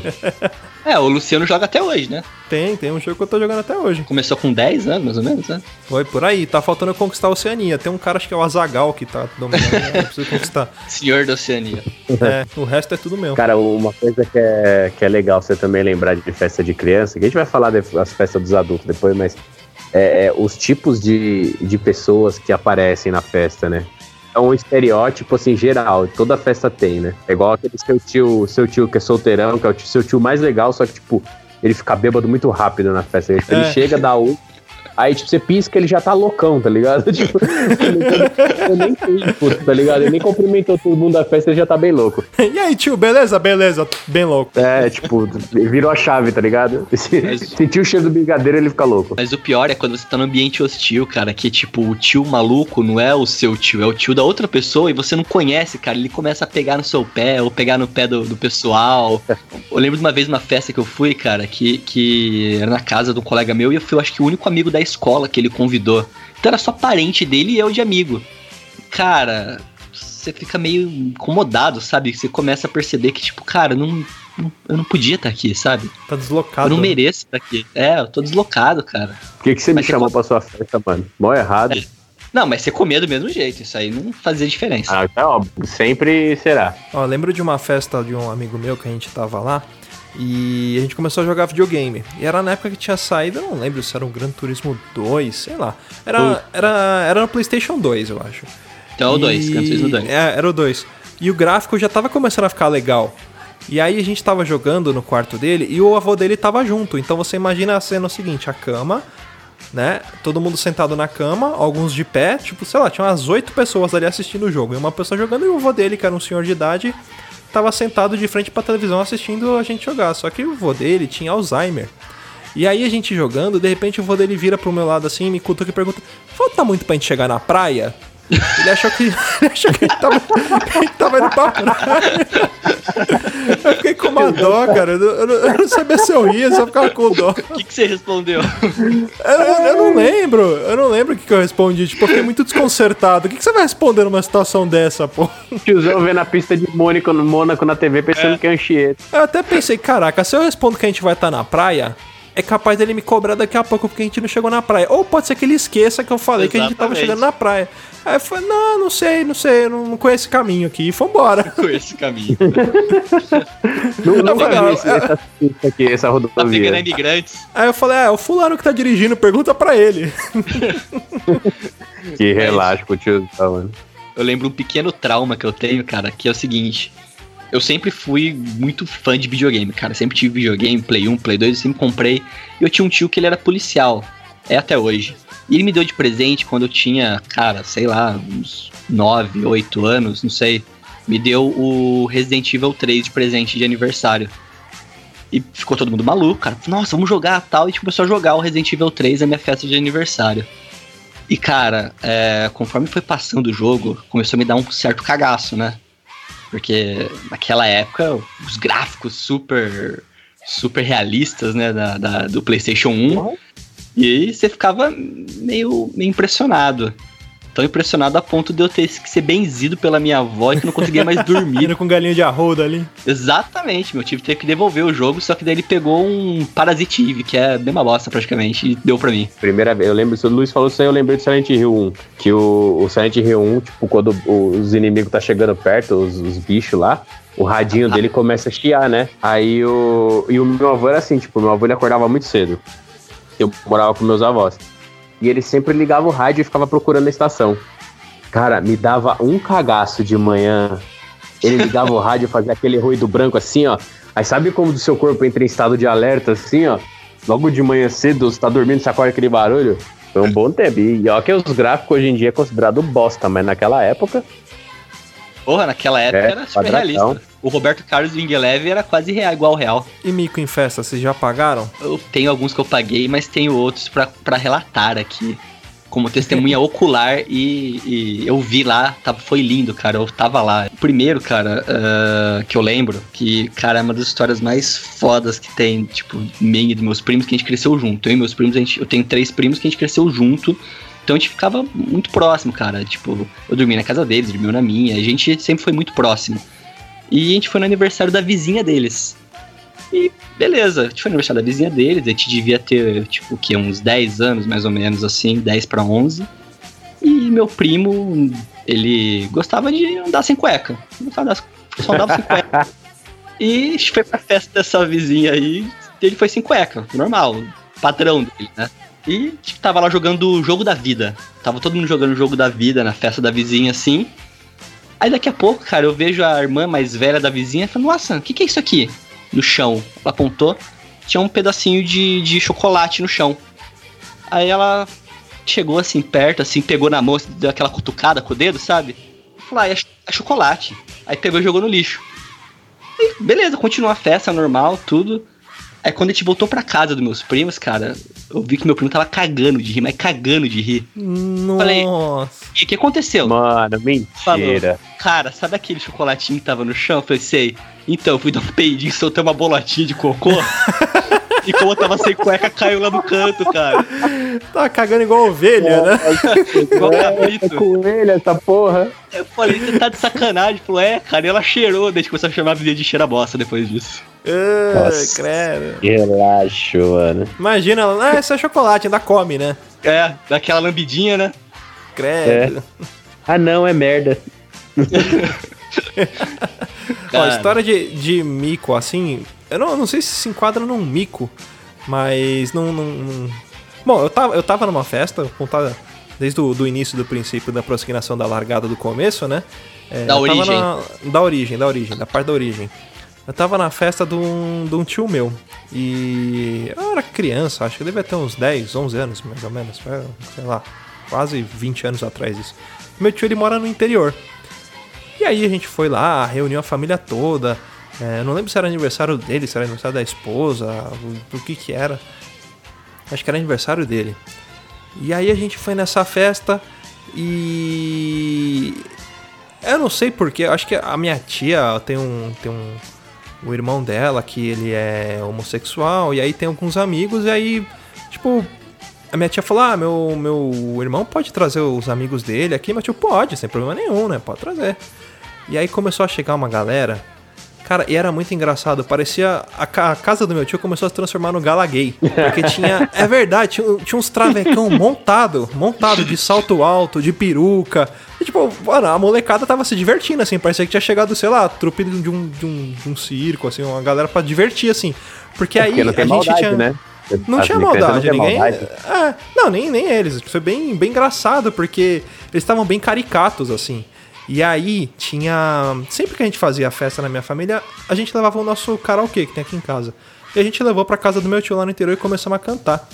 É, o Luciano joga até hoje, né? Tem, tem um jogo que eu tô jogando até hoje. Começou com 10 anos, mais ou menos, né? Foi por aí, tá faltando eu conquistar a Oceania. Tem um cara, acho que é o Azagal, que tá dominando, né? eu preciso conquistar. Senhor da Oceania. É, o resto é tudo meu. Cara, uma coisa que é, que é legal você também lembrar de festa de criança, que a gente vai falar das festas dos adultos depois, mas é, é, os tipos de, de pessoas que aparecem na festa, né? É um estereótipo, assim, geral. Toda festa tem, né? É igual aquele seu tio, seu tio que é solteirão, que é o tio- seu tio mais legal, só que, tipo, ele fica bêbado muito rápido na festa. Ele É. chega, dá um. Aí, tipo, você pisca, ele já tá loucão, tá ligado? Tipo, eu nem tempo, tá ligado? Ele nem cumprimentou todo mundo da festa, ele já tá bem louco. E aí, tio, beleza? Beleza, bem louco. É, tipo, virou a chave, tá ligado? Se, Mas- sentiu o cheiro do brigadeiro, ele fica louco. Mas o pior é quando você tá num ambiente hostil, cara, que tipo, o tio maluco não é o seu tio, é o tio da outra pessoa e você não conhece, cara. Ele começa a pegar no seu pé ou pegar no pé do, do pessoal. Eu lembro de uma vez uma festa que eu fui, cara, que, que era na casa de um colega meu e eu fui, eu acho que o único amigo da escola que ele convidou. Então era só parente dele e eu de amigo. Cara, você fica meio incomodado, sabe? Você começa a perceber que, tipo, cara, não, não- eu não podia estar aqui, sabe? Tá Eu deslocado. não né? mereço estar aqui. É, eu tô deslocado, cara. Por que, que você me Mas você chamou co- pra sua festa, mano? Mó errado. É. Não, mas você comia do mesmo jeito, isso aí não fazia diferença. Ah, é óbvio. Sempre será. Ó, lembro de uma festa de um amigo meu que a gente tava lá e a gente começou a jogar videogame. E era na época que tinha saído, eu não lembro se era o Gran Turismo 2, sei lá. Era, era, era no PlayStation 2, eu acho. Então é o 2, E- Gran Turismo 2. É, era o 2. E o gráfico já tava começando a ficar legal. E aí a gente tava jogando no quarto dele e o avô dele tava junto. Então você imagina a cena o seguinte, a cama, né? Todo mundo sentado na cama, alguns de pé, tipo, sei lá, tinha umas oito pessoas ali assistindo o jogo. E uma pessoa jogando e o avô dele, que era um senhor de idade, tava sentado de frente pra televisão assistindo a gente jogar. Só que o avô dele tinha Alzheimer. E aí a gente jogando, de repente o avô dele vira pro meu lado assim, me cutuca e pergunta: Falta muito pra gente chegar na praia? Ele achou que, ele achou que a gente tava, gente tava indo pra praia. Eu fiquei com uma dó, cara. Eu não, eu eu não sabia se eu ria, só ficava com dó. O que, que você respondeu? Eu, eu- eu não lembro. Eu não lembro o que, que eu respondi. Tipo, eu fiquei muito desconcertado. O que, que você vai responder numa situação dessa, pô? Tiozão vendo a pista de Mônaco, Mônaco na TV pensando que é Anchieta. Eu até pensei, caraca, se eu respondo que a gente vai estar na praia, é capaz dele me cobrar daqui a pouco porque a gente não chegou na praia. Ou pode ser que ele esqueça que eu falei que a gente tava Exatamente. chegando na praia. Aí eu falei, não, não sei, não sei, eu não, não conheço esse caminho aqui. E fomembora. Com esse caminho. Não, não Não, ver esse- essa pista aqui, essa Tá pegando rodovia. imigrantes. Aí eu falei, ah, é o fulano que tá dirigindo, pergunta pra ele. Que relaxa com o tiozão, mano. Eu lembro um pequeno trauma que eu tenho, cara, que é o seguinte. Eu sempre fui muito fã de videogame, cara. Sempre tive videogame, Play 1, Play 2, eu sempre comprei. E eu tinha um tio que ele era policial. É até hoje. E ele me deu de presente quando eu tinha, cara, sei lá, uns 9, 8 anos, não sei. Me deu o Resident Evil 3 de presente de aniversário. E ficou todo mundo maluco, cara. Nossa, vamos jogar tal. E a gente começou a jogar o Resident Evil 3 na minha festa de aniversário. E, cara, é, conforme foi passando o jogo, começou a me dar um certo cagaço, né? Porque naquela época, os gráficos super super realistas, né, da, da- do PlayStation 1. E aí você ficava meio, meio impressionado. Tão impressionado a ponto de eu ter que ser benzido pela minha avó e que não conseguia mais dormir. Indo com galinha de arroda ali. Exatamente, meu tio teve que devolver o jogo, só que daí ele pegou um Parasite Eve, que é bem uma bosta praticamente, e deu pra mim. Primeira vez, eu lembro, se o Luiz falou isso aí, eu lembrei do Silent Hill 1. Que o, o Silent Hill 1, tipo, quando o- os inimigos tá chegando perto, os, os bichos lá, o radinho dele começa a chiar, né? Aí o. E o meu avô era assim, tipo, meu avô ele acordava muito cedo. Eu morava com meus avós. E ele sempre ligava o rádio e ficava procurando a estação. Cara, me dava um cagaço de manhã. Ele ligava o rádio e fazia aquele ruído branco assim, ó. Aí sabe como do seu corpo entra em estado de alerta assim, ó? Logo de manhã cedo, você tá dormindo, você acorda aquele barulho. Foi um bom tempo. E ó que os gráficos hoje em dia é considerado bosta, mas naquela época, Porra, naquela época É, era super quadradão. realista. O Roberto Carlos Wing Eleven era quase real, igual ao real. E mico em festa, vocês já pagaram? Eu tenho alguns que eu paguei, mas tenho outros pra, pra relatar aqui. Como testemunha ocular e, e eu vi lá, tava, foi lindo, cara. Eu tava lá. Primeiro, cara, ah, que eu lembro, que, cara, é uma das histórias mais fodas que tem, tipo, minha e dos meus primos, que a gente cresceu junto. Eu e meus primos, a gente, eu tenho três primos que a gente cresceu junto. Então a gente ficava muito próximo, cara. Tipo, eu dormia na casa deles, dormia na minha. A gente sempre foi muito próximo. E a gente foi no aniversário da vizinha deles. E beleza, a gente foi no aniversário da vizinha deles. A gente devia ter, tipo, o quê? Uns 10 anos, mais ou menos, assim, 10 para 11. E meu primo, ele gostava de andar sem cueca. Gostava só andava sem cueca. E a gente foi pra festa dessa vizinha aí. E ele foi sem cueca, normal, padrão dele, né? E tipo, tava lá jogando o jogo da vida. Tava todo mundo jogando o jogo da vida na festa da vizinha, assim. Aí daqui a pouco, cara, eu vejo a irmã mais velha da vizinha e falo, nossa, o que, que é isso aqui? No chão. Ela apontou, tinha um pedacinho de, de chocolate no chão. Aí ela chegou assim perto, assim, pegou na mão, assim, deu aquela cutucada com o dedo, sabe? Falou, ah, é, é chocolate. Aí pegou e jogou no lixo. E beleza, continuou a festa normal, tudo. Aí quando a gente voltou pra casa dos meus primos, cara, eu vi que meu primo tava cagando de rir, mas cagando de rir. Falei- Nossa. E o que aconteceu? Mano, mentira. Cara, sabe aquele chocolatinho que tava no chão? Eu falei, sei. Então, eu fui dar um peidinho, soltei uma bolotinha de cocô. e como eu tava sem cueca, caiu lá no canto, cara. Tá cagando igual ovelha, né? Igual É cabrito. coelho essa porra. Eu falei, você tá de sacanagem. Falou, é, cara, e ela cheirou. Daí a gente começou a chamar a vizinha de cheira bosta depois disso. Ah, Nossa. credo. Relaxa, mano. Imagina, ah, isso é chocolate, ainda come, né? É, daquela lambidinha, né? Credo. Ah, não, é merda. Ó, história de, de mico, assim, eu não, não sei se se enquadra num mico, mas não. não- não- Bom, eu tava, eu tava numa festa, vou contar desde o do início do princípio da prossignação da largada do começo, né? É, Da origem. na- da origem, da origem, da parte da origem. Eu tava na festa de um, de um tio meu. E eu era criança, acho que devia ter uns 10, 11 anos, mais ou menos. é, Sei lá, quase 20 anos atrás isso. Meu tio, ele mora no interior. E aí a gente foi lá, reuniu a família toda. É, não lembro se era aniversário dele, se era aniversário da esposa, o, que que era. Acho que era aniversário dele. E aí a gente foi nessa festa e. Eu não sei porquê, acho que a minha tia tem um. Tem um. O irmão dela que ele é homossexual, e aí tem alguns amigos, e aí, tipo, a minha tia falou: Ah, meu, meu irmão pode trazer os amigos dele aqui, mas tio pode, sem problema nenhum, né? Pode trazer. E aí começou a chegar uma galera. Cara, e era muito engraçado. Parecia. A, a casa do meu tio começou a se transformar no gala gay. Porque tinha. É verdade, tinha, tinha uns travecão montado. Montado de salto alto, de peruca. Tipo, mano, a molecada tava se divertindo, assim. Parecia que tinha chegado, sei lá, trupe de um, de um, de um circo, assim, uma galera pra divertir, assim. Porque aí Porque não tem a gente maldade, tinha. né? Não As tinha maldade, não ninguém. maldade. É, não, nem, nem eles. Foi bem, bem engraçado, porque eles estavam bem caricatos, assim. E aí tinha. Sempre que a gente fazia festa na minha família, a gente levava o nosso karaokê que tem aqui em casa. E a gente levou pra casa do meu tio lá no interior e começamos a cantar.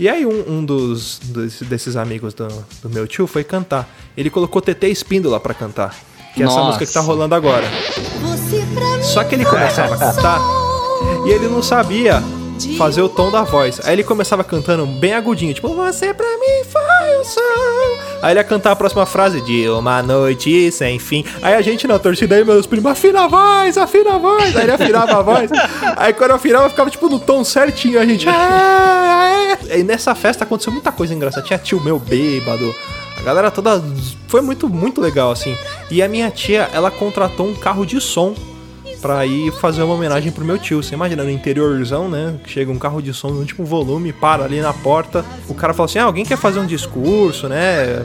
E aí um, um dos, dos- desses amigos do, do meu tio foi cantar. Ele colocou TT Espíndola pra cantar. Que é essa música que tá rolando agora. Só que ele começava a cantar e ele não sabia fazer o tom da voz. Aí ele começava cantando bem agudinho, tipo, você pra mim foi o sol. Aí ele ia cantar a próxima frase, de uma noite sem fim. Aí a gente na torcida aí, meus primos, afina a voz, afina a voz. Aí ele afinava a voz. Aí quando eu afinava, ficava tipo no tom certinho. A gente. E nessa festa aconteceu muita coisa engraçada. Tinha tio meu bêbado. A galera toda. Foi muito, muito legal, assim. E a minha tia, ela contratou um carro de som pra ir fazer uma homenagem pro meu tio. Você imagina, no interiorzão, né? Chega um carro de som no último volume, para ali na porta. O cara fala assim: ah, alguém quer fazer um discurso, né?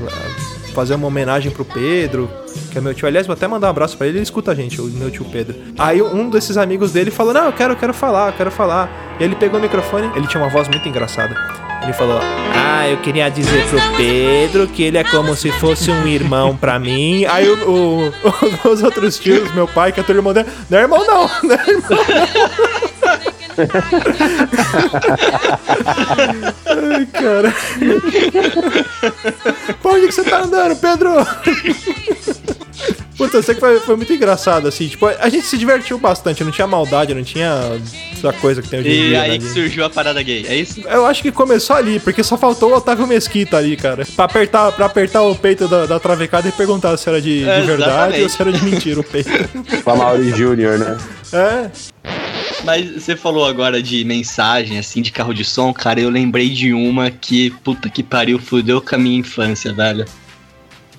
Fazer uma homenagem pro Pedro, que é meu tio. Aliás, vou até mandar um abraço pra ele, ele escuta a gente, o meu tio Pedro. Aí um desses amigos dele falou: Não, eu quero, eu quero falar, eu quero falar. E ele pegou o microfone, ele tinha uma voz muito engraçada. Ele falou: Ah, eu queria dizer pro Pedro que ele é como se fosse um irmão pra mim. Aí o, o- os outros tios, meu pai, que é teu irmão dele, não é irmão não, não é irmão não. Ai, cara. Pra onde que você tá andando, Pedro? Puta, eu sei que foi, foi muito engraçado, assim. Tipo, a gente se divertiu bastante, não tinha maldade, não tinha essa coisa que tem hoje em E dia. aí né, que de- surgiu a parada gay, é isso? eu acho que começou ali, porque só faltou o Otávio Mesquita ali, cara. Pra apertar, pra apertar o peito da, da travecada e perguntar se era de, de É, verdade exatamente. ou se era de mentira o peito. Com a Mauri Júnior, né? É. Mas você falou agora de mensagem, assim, de carro de som, cara, eu lembrei de uma que, puta que pariu, fudeu com a minha infância, velho.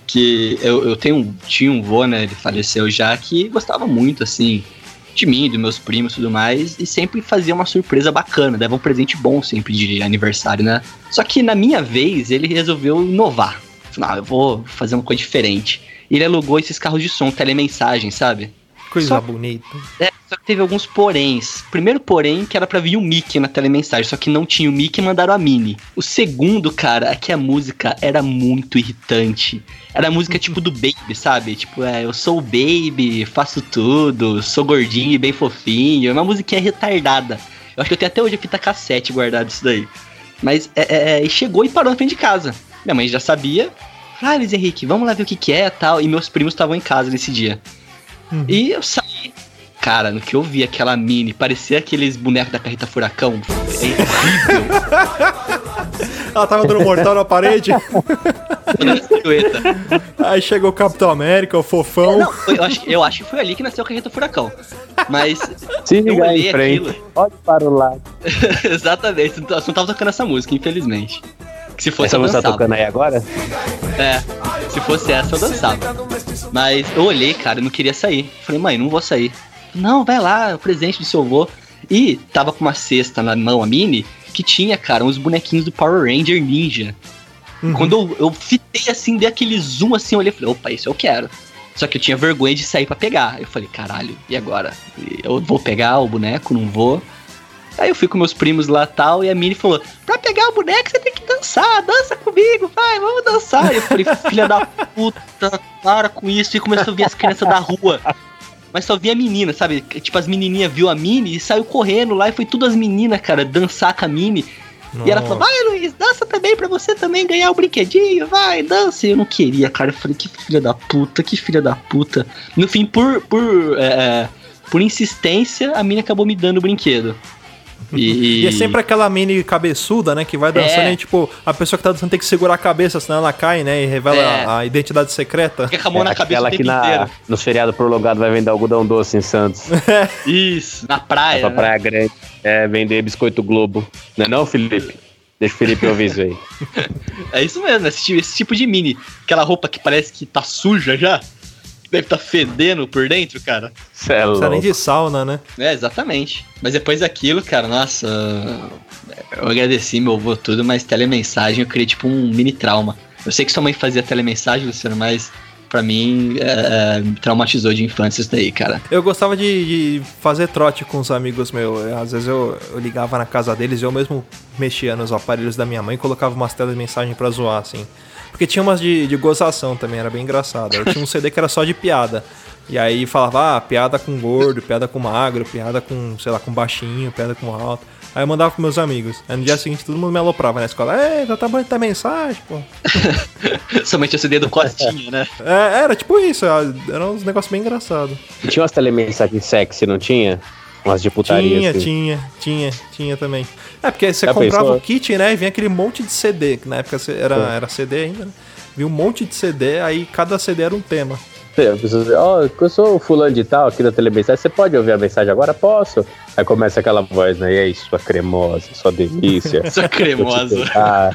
Que eu, eu tenho, tinha um vô, né, ele faleceu já, que gostava muito, assim, de mim, dos meus primos e tudo mais, e sempre fazia uma surpresa bacana, dava um presente bom sempre de aniversário, né? Só que na minha vez, ele resolveu inovar. Falou, ah, eu vou fazer uma coisa diferente. E ele alugou esses carros de som, telemensagem, sabe? Coisa Só- bonita. É, só que teve alguns poréns. Primeiro porém, que era pra vir o Mickey na telemensagem, só que não tinha o Mickey e mandaram a Minnie. O segundo, cara, é que a música era muito irritante. Era a música tipo do Baby, sabe? Tipo, é, eu sou o Baby, faço tudo, sou gordinho e bem fofinho. É uma musiquinha retardada. Eu acho que eu tenho até hoje a fita cassete guardada isso daí. Mas é, é, é, chegou e parou na frente de casa. Minha mãe já sabia. Falei, ah, Luiz Henrique, vamos lá ver o que, que é tal. E meus primos estavam em casa nesse dia. Uhum. E eu saí. Cara, no que eu vi aquela mini, parecia aqueles bonecos da carreta furacão. É horrível. Ela tava dando mortal na parede. Aí chegou o Capitão América, o fofão. Não, foi- eu, acho, que- eu acho que foi ali que nasceu a carreta furacão. Mas, Se Eu olhei em frente, aquilo. olhe para o lado. exatamente, não não tava tocando essa música, infelizmente. Que se fosse Essa música tá tocando aí agora? É, se fosse essa eu dançava. Mas eu olhei, cara, eu não queria sair. Falei, mãe, não vou sair. Não, vai lá, é o presente do seu avô. E tava com uma cesta na mão, a mini, que tinha, cara, uns bonequinhos do Power Ranger Ninja. Uhum. Quando eu, eu fitei assim, dei aquele zoom assim, eu olhei e falei, opa, isso eu quero. Só que eu tinha vergonha de sair pra pegar. Eu falei, caralho, e agora? Eu vou pegar o boneco, não vou? Aí eu fui com meus primos lá tal, e a Mini falou: Pra pegar o boneco você tem que dançar, dança comigo, vai, vamos dançar. E eu falei: Filha da puta, para com isso. E começou a vir as crianças da rua. Mas só via a menina, sabe? Tipo, as menininhas viu a Mini e saiu correndo lá, e foi tudo as meninas, cara, dançar com a Mini. E ela falou: Vai, Luiz, dança também pra você também ganhar o brinquedinho, vai, dança. E eu não queria, cara. Eu falei: Que filha da puta, que filha da puta. No fim, por, por, é, por insistência, a Mini acabou me dando o brinquedo. E, E é sempre aquela mini cabeçuda, né? Que vai dançando É. e, tipo, a pessoa que tá dançando tem que segurar a cabeça, senão ela cai, né? E revela É. a, a identidade secreta. Fica com a mão na cabeça É, Aquela tempo que na, inteiro. no feriado prolongado vai vender algodão doce em Santos. Isso, na praia. pra né? Praia Grande. É, vender biscoito Globo. Não é não, Felipe? Deixa o Felipe ouvir isso aí. É isso mesmo, esse, esse tipo de mini. Aquela roupa que parece que tá suja já. Deve tá fedendo por dentro, cara. Cê é Não precisa nem louco. de sauna, né? É, exatamente. Mas depois daquilo, cara, nossa. Eu agradeci meu avô tudo, mas telemensagem eu criei tipo um mini trauma. Eu sei que sua mãe fazia telemensagem, Luciano, mas pra mim é, é, me traumatizou de infância isso daí, cara. Eu gostava de, de fazer trote com os amigos meus. Eu, Às vezes eu, eu ligava na casa deles e eu mesmo mexia nos aparelhos da minha mãe e colocava umas telas de mensagem pra zoar, assim. Porque tinha umas de, de gozação também, era bem engraçado. Eu tinha um CD que era só de piada. E aí falava, ah, piada com gordo, piada com magro, piada com, sei lá, com baixinho, piada com alto. Aí eu mandava pros meus amigos. Aí no dia seguinte todo mundo me aloprava na escola. Ei, tá bom tá mensagem, pô. Somente o CD do Costinha, né? É, era tipo isso, era uns negócios bem engraçados. E tinha umas telemensagens sexy, não tinha? Umas de putaria, Tinha, assim. tinha, tinha, tinha também. É, porque você Já comprava pensou? o kit, né? E vinha aquele monte de CD, que na época era, era CD ainda, né? Vinha um monte de CD, aí cada CD era um tema. A pessoa diz, ó, eu sou o fulano de tal aqui da telemensagem, você pode ouvir a mensagem agora? Posso. Aí começa aquela voz, né? E aí, sua cremosa, sua delícia. Sua cremosa. Ah,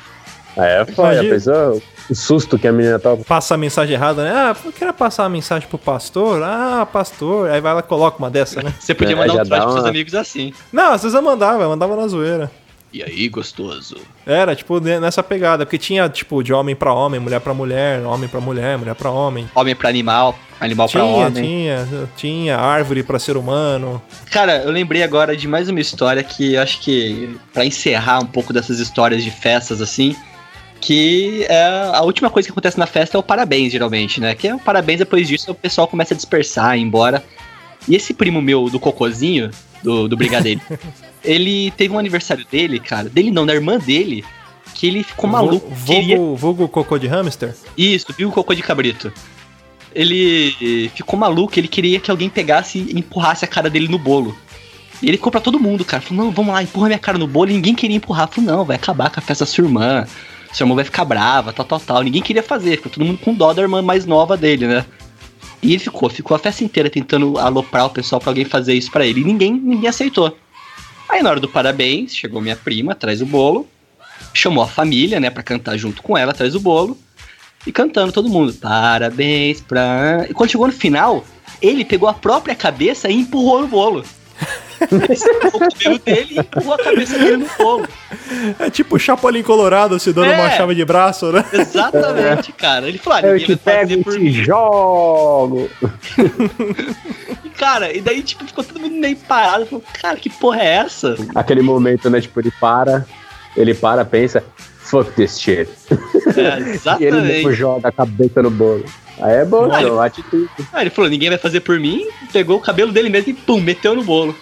é foda, a pessoa, o susto que a menina toma. Passa a mensagem errada, né? Ah, eu quero passar a mensagem pro pastor. Ah, pastor. Aí vai lá e coloca uma dessa, né? Você podia É, mandar um trote dá pros seus uma- amigos assim. Não, às vezes eu mandava, eu mandava na zoeira. E aí, gostoso? Era, tipo, ne- nessa pegada. Porque tinha, tipo, de homem pra homem, mulher pra mulher, homem pra mulher, mulher pra homem. Homem pra animal, animal pra Tinha, homem. tinha, tinha árvore pra ser humano. Cara, eu lembrei agora de mais uma história que eu acho que, pra encerrar um pouco dessas histórias de festas assim, que é a última coisa que acontece na festa é o parabéns, geralmente, né? Que é o parabéns, depois disso o pessoal começa a dispersar, ir embora. E esse primo meu do Cocozinho, do, do Brigadeiro, ele teve um aniversário dele, cara, dele não, da irmã dele, que ele ficou maluco. Vulgo, queria- vulgo cocô de hamster? Isso, viu o cocô de cabrito. Ele ficou maluco, ele queria que alguém pegasse e empurrasse a cara dele no bolo. E ele ficou pra todo mundo, cara. Falou, não, vamos lá, empurra minha cara no bolo. E ninguém queria empurrar. Falou, não, vai acabar com a festa da sua irmã. Sua irmã vai ficar brava, tal, tal, tal. Ninguém queria fazer, ficou todo mundo com dó da irmã mais nova dele, né? E ele ficou, ficou a festa inteira tentando aloprar o pessoal pra alguém fazer isso pra ele. E ninguém, ninguém aceitou. Aí na hora do parabéns, chegou minha prima, traz o bolo, chamou a família, né, pra cantar junto com ela, traz o bolo. E cantando todo mundo, parabéns pra. E quando chegou no final, ele pegou a própria cabeça e empurrou no bolo. Ele segurou o cabelo dele e empurrou a cabeça dele no bolo. É tipo o Chapolin Colorado se dando É. uma chave de braço, né? Exatamente, cara. Ele falou, ah, Eu ninguém te vai fazer pego e por te mim. jogo. E, cara, e daí, tipo, ficou todo mundo meio parado. Falou, cara, que porra é essa? Aquele momento, né? Tipo, ele para, ele para, pensa, fuck this shit. É, E ele mesmo exatamente. joga a cabeça no bolo. Aí é bom, Olha. não, atitude. Aí ele falou, ninguém vai fazer por mim. Pegou o cabelo dele mesmo e pum, meteu no bolo.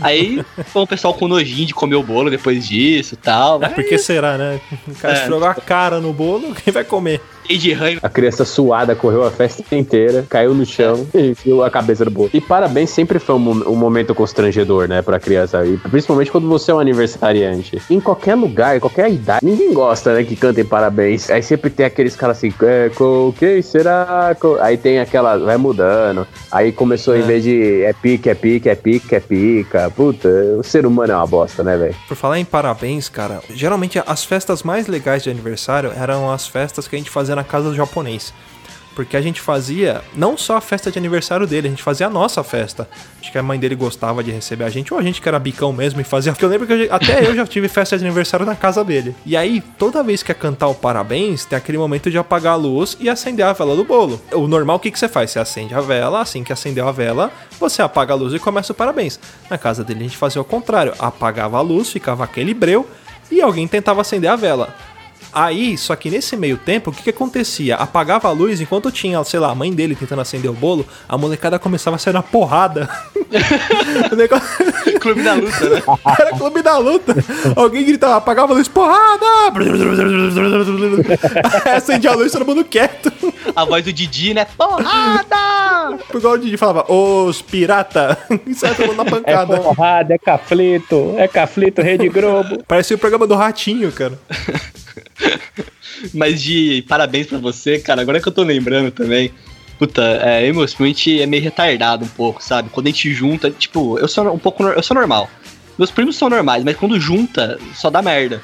Aí foi um pessoal com nojinho de comer o bolo depois disso e tal. É, porque será, né? O cara É. jogou a cara no bolo, quem vai comer? Cheio de ranho. A criança suada correu a festa inteira, caiu no chão e enfiou a cabeça no bolo. E parabéns sempre foi um, um momento constrangedor, né, pra criança. E principalmente quando você é um aniversariante. Em qualquer lugar, em qualquer idade, ninguém gosta, né, que cantem parabéns. Aí sempre tem aqueles caras assim, é, co- quem será? Co-" Aí tem aquela, vai mudando. Aí começou, em É. vez de é pique, é pique, é pique, é pica. Puta, o ser humano é uma bosta, né, velho? Por falar em parabéns, cara, geralmente as festas mais legais de aniversário eram as festas que a gente fazia na casa do japonês. Porque a gente fazia não só a festa de aniversário dele, a gente fazia a nossa festa. Acho que a mãe dele gostava de receber a gente, ou a gente que era bicão mesmo e fazia. Porque eu lembro que eu até eu já tive festa de aniversário na casa dele. E aí, toda vez que ia cantar o parabéns, tem aquele momento de apagar a luz e acender a vela do bolo. O normal, o que, que você faz? Você acende a vela, assim que acendeu a vela, você apaga a luz e começa o parabéns. Na casa dele a gente fazia o contrário, apagava a luz, ficava aquele breu e alguém tentava acender a vela. Aí, só que nesse meio tempo, o que, que acontecia? Apagava a luz, enquanto tinha, sei lá, a mãe dele tentando acender o bolo, a molecada começava a sair na porrada. o negócio... Clube da luta, né? Era clube da luta. Alguém gritava, apagava a luz, porrada! Aí acendia a luz, todo mundo quieto. A voz do Didi, né? Porrada! Igual o Didi falava, os pirata. E saia todo mundo na pancada. porrada, é caflito, é caflito, Rede Globo. Parecia o programa do Ratinho, cara. Mas de parabéns pra você, cara. Agora que eu tô lembrando também. Puta, é, emocionalmente é meio retardado um pouco, sabe? Quando a gente junta, tipo, eu sou um pouco. Eu sou normal. Meus primos são normais, mas quando junta, só dá merda.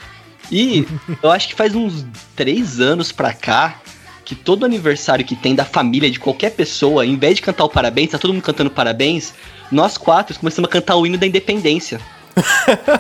E eu acho que faz uns três anos pra cá que todo aniversário que tem da família de qualquer pessoa, em vez de cantar o parabéns, tá todo mundo cantando parabéns, nós quatro começamos a cantar o hino da independência.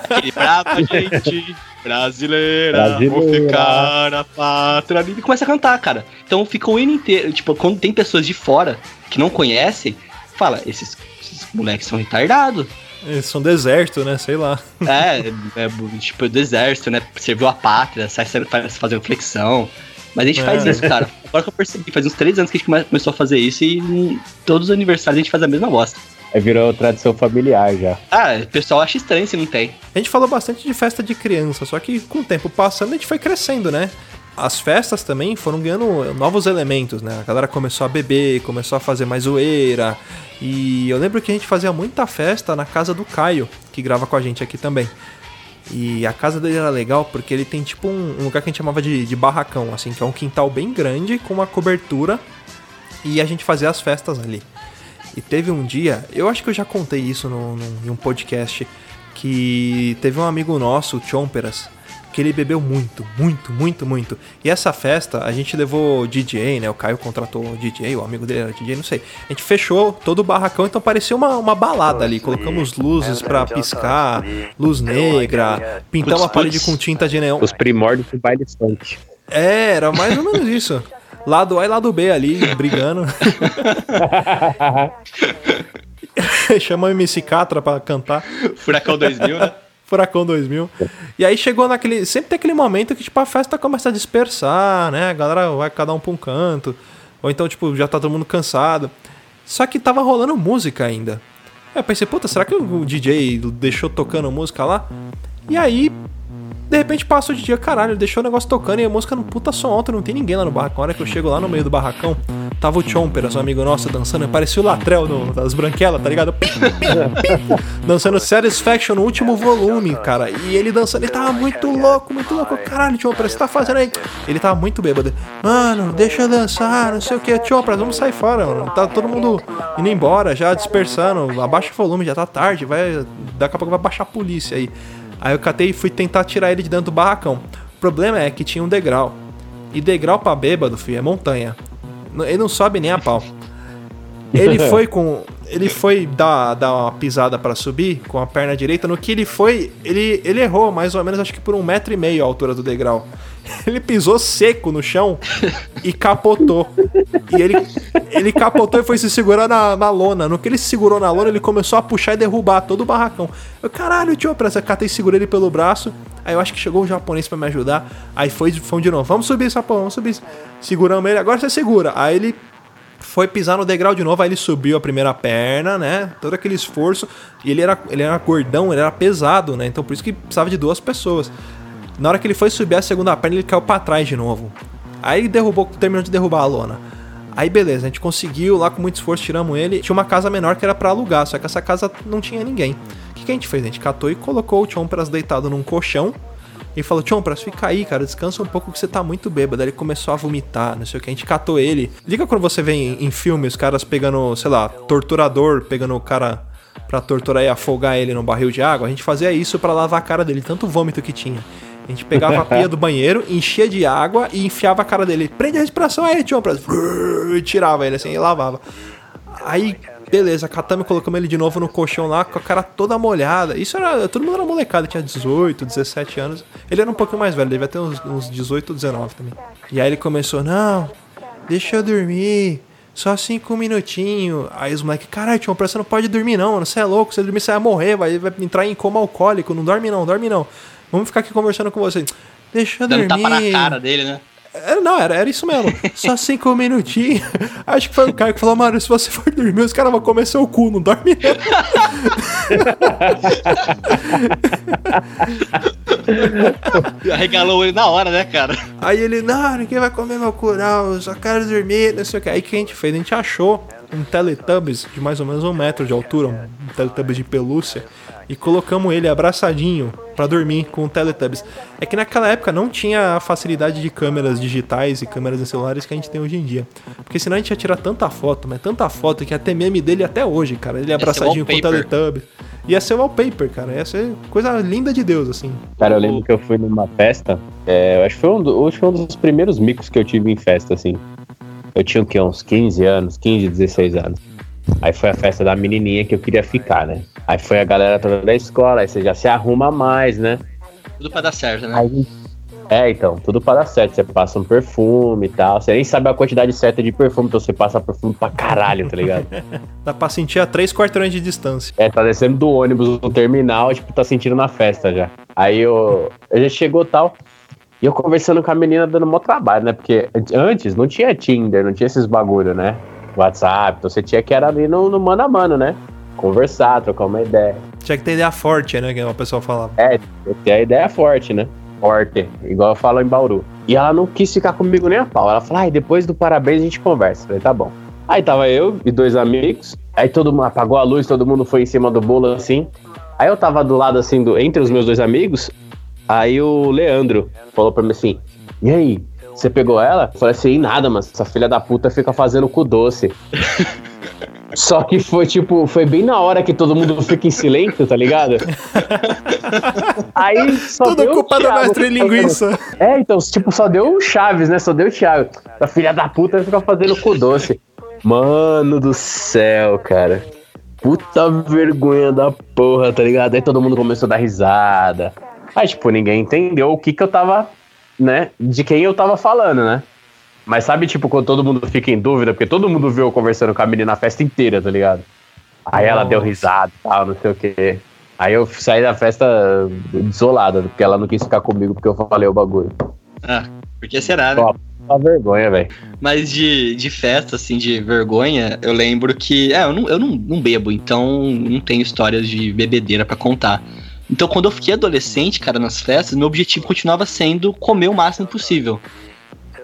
Aquele brava gente brasileira, vou Brasileira. ficar na pátria. E começa a cantar, cara. Então fica o hino inteiro. Tipo, quando tem pessoas de fora que não conhecem, fala, esses, esses moleques são retardados. Eles são do exército, né? Sei lá. É, é, tipo, do exército, né? Serviu a pátria, sai fazendo flexão. Mas a gente É. faz isso, cara. Agora que eu percebi, faz uns três anos que a gente come- começou a fazer isso e em todos os aniversários a gente faz a mesma bosta. Aí virou tradição familiar já. Ah, o pessoal acha estranho se não tem. A gente falou bastante de festa de criança, só que com o tempo passando a gente foi crescendo, né? As festas também foram ganhando novos elementos, né? A galera começou a beber, começou a fazer mais zoeira. E eu lembro que a gente fazia muita festa na casa do Caio, que grava com a gente aqui também. E a casa dele era legal porque ele tem tipo um, um lugar que a gente chamava de, de barracão, assim, que é um quintal bem grande com uma cobertura. E a gente fazia as festas ali. E teve um dia, eu acho que eu já contei isso no, no- em um podcast, que teve um amigo nosso, o Chomperas, que ele bebeu muito, muito, muito, muito. E essa festa, a gente levou DJ, né? O Caio contratou o DJ, o amigo dele era DJ, não sei. A gente fechou todo o barracão, então parecia uma, uma balada ali. Colocamos luzes pra piscar, luz negra, pintamos a parede com tinta de neon. Os primórdios do baile funk. É, era mais ou menos isso. Lado A e lado B ali, brigando. Chama o MC Catra pra cantar. Furacão 2000, né? Furacão 2000. E aí chegou naquele. Sempre tem aquele momento que, tipo, a festa começa a dispersar, né? A galera vai cada um pra um canto. Ou então, tipo, já tá todo mundo cansado. Só que tava rolando música ainda. Aí eu pensei, puta, será que o DJ deixou tocando música lá? E aí, de repente passa o dia, caralho, deixou o negócio tocando e a música no puta som alto, não tem ninguém lá no barracão. A hora que eu chego lá no meio do barracão, Tava o Chomper, um amigo nosso, dançando. Parecia o Latrell no, das branquelas, tá ligado? Dançando Satisfaction no último volume, cara. E ele dançando, ele tava muito louco, muito louco. Caralho, Chomper, você tá fazendo aí? Ele tava muito bêbado. Mano, deixa eu dançar, não sei o que. Chomper, vamos sair fora, mano. Tá todo mundo indo embora, já dispersando. Abaixa o volume, já tá tarde. Vai, daqui a pouco vai baixar a polícia aí. Aí eu catei e fui tentar tirar ele de dentro do barracão. O problema é que tinha um degrau. E degrau pra bêbado, filho, é montanha. Ele não sobe nem a pau. Ele foi com. Ele foi dar, dar uma pisada para subir com a perna direita. No que ele foi, ele, ele errou mais ou menos, acho que por um metro e meio a altura do degrau. Ele pisou seco no chão e capotou. E ele, ele capotou e foi se segurar na, na lona. No que ele se segurou na lona, ele começou a puxar e derrubar todo o barracão. Eu, caralho, tio, pra essa catei e segurei ele pelo braço. Aí eu acho que chegou o japonês para me ajudar. Aí foi, foi de novo. Vamos subir porra, vamos subir. Seguramos ele, agora você segura. Aí ele foi pisar no degrau de novo, aí ele subiu a primeira perna, né? Todo aquele esforço. E ele era, ele era gordão, ele era pesado, né? Então por isso que precisava de duas pessoas. Na hora que ele foi subir a segunda perna, ele caiu para trás de novo. Aí ele derrubou, terminou de derrubar a lona. Aí beleza, a gente conseguiu lá com muito esforço, tiramos ele. Tinha uma casa menor que era para alugar, só que essa casa não tinha ninguém. O que, que a gente fez? A gente catou e colocou o Chompras deitado num colchão. E falou, Chompras, fica aí, cara, descansa um pouco que você tá muito bêbado. Aí ele começou a vomitar, não sei o que. A gente catou ele. Liga quando você vê em, em filme os caras pegando, sei lá, torturador, pegando o cara pra torturar e afogar ele no barril de água. A gente fazia isso para lavar a cara dele, tanto vômito que tinha. A gente pegava a pia do banheiro, enchia de água e enfiava a cara dele. Prende a respiração aí, tio, e tirava ele assim e lavava. Aí, beleza, catamos e colocamos ele de novo no colchão lá, com a cara toda molhada. Isso era. Todo mundo era molecada, tinha 18, 17 anos. Ele era um pouquinho mais velho, devia ter uns, uns 18 ou 19 também. E aí ele começou, não, deixa eu dormir. Só cinco minutinhos. Aí os moleques, caralho, tio, você não pode dormir não, mano. Você é louco, você dormir, você vai morrer, vai, vai entrar em coma alcoólico. Não dorme não, dorme não. Vamos ficar aqui conversando com você. Deixa eu Dando dormir. tapa na cara dele, né? Era, não, era, era isso mesmo. Só cinco minutinhos. Acho que foi o cara que falou, mano, se você for dormir, os caras vão comer seu cu, não dorme não. Arregalou ele na hora, né, cara? Aí ele, não, ninguém vai comer meu cu, não, eu só quero dormir, não sei o que. Aí o que a gente fez? A gente achou um Teletubbies de mais ou menos um metro de altura, um Teletubbies de pelúcia, e colocamos ele abraçadinho para dormir com o Teletubbies. É que naquela época não tinha a facilidade de câmeras digitais e câmeras em celulares que a gente tem hoje em dia. Porque senão a gente ia tirar tanta foto, mas tanta foto que até meme dele até hoje, cara. Ele abraçadinho com o Teletubbies. Ia ser wallpaper, cara. Ia ser coisa linda de Deus, assim. Cara, eu lembro que eu fui numa festa. É, acho, que foi um do, acho que foi um dos primeiros micos que eu tive em festa, assim. Eu tinha o quê? Uns 15 anos, 15, 16 anos. Aí foi a festa da menininha que eu queria ficar, né? Aí foi a galera toda da escola, aí você já se arruma mais, né? Tudo pra dar certo, né? Aí, é, então, tudo pra dar certo. Você passa um perfume e tal. Você nem sabe a quantidade certa de perfume, então você passa perfume pra caralho, tá ligado? Dá pra sentir a três quarteirões de distância. É, tá descendo do ônibus no terminal, tipo, tá sentindo na festa já. Aí eu, a gente chegou tal. E eu conversando com a menina dando mó trabalho, né? Porque antes não tinha Tinder, não tinha esses bagulho, né? WhatsApp, então você tinha que ir ali no, no mano a mano, né? Conversar, trocar uma ideia. Tinha que ter ideia forte, né? Que o pessoal falava. É, ter a ideia forte, né? Forte, igual eu falo em Bauru. E ela não quis ficar comigo nem a pau. Ela falou, ai, depois do parabéns a gente conversa. Eu falei, tá bom. Aí tava eu e dois amigos. Aí todo mundo apagou a luz, todo mundo foi em cima do bolo assim. Aí eu tava do lado assim, do, entre os meus dois amigos. Aí o Leandro falou pra mim assim: E aí, você pegou ela? Eu falei assim: nada, mas essa filha da puta fica fazendo cu doce. Só que foi tipo, foi bem na hora que todo mundo fica em silêncio, tá ligado? Aí só Tudo deu culpa o do mestre linguiça. É, então, tipo, só deu o Chaves, né? Só deu o Thiago. A filha da puta fica fazendo cu doce. Mano do céu, cara. Puta vergonha da porra, tá ligado? Aí todo mundo começou a dar risada. Aí, tipo, ninguém entendeu o que que eu tava, né? De quem eu tava falando, né? Mas sabe, tipo, quando todo mundo fica em dúvida, porque todo mundo viu eu conversando com a menina na festa inteira, tá ligado? Aí ela deu risada e tal, não sei o quê. Aí eu saí da festa desolada, porque ela não quis ficar comigo porque eu falei o bagulho. Ah, porque será, né? Pô, uma vergonha, velho. Mas de, de festa, assim, de vergonha, eu lembro que. É, eu não, eu não, não bebo, então não tenho histórias de bebedeira pra contar. Então, quando eu fiquei adolescente, cara, nas festas, meu objetivo continuava sendo comer o máximo possível.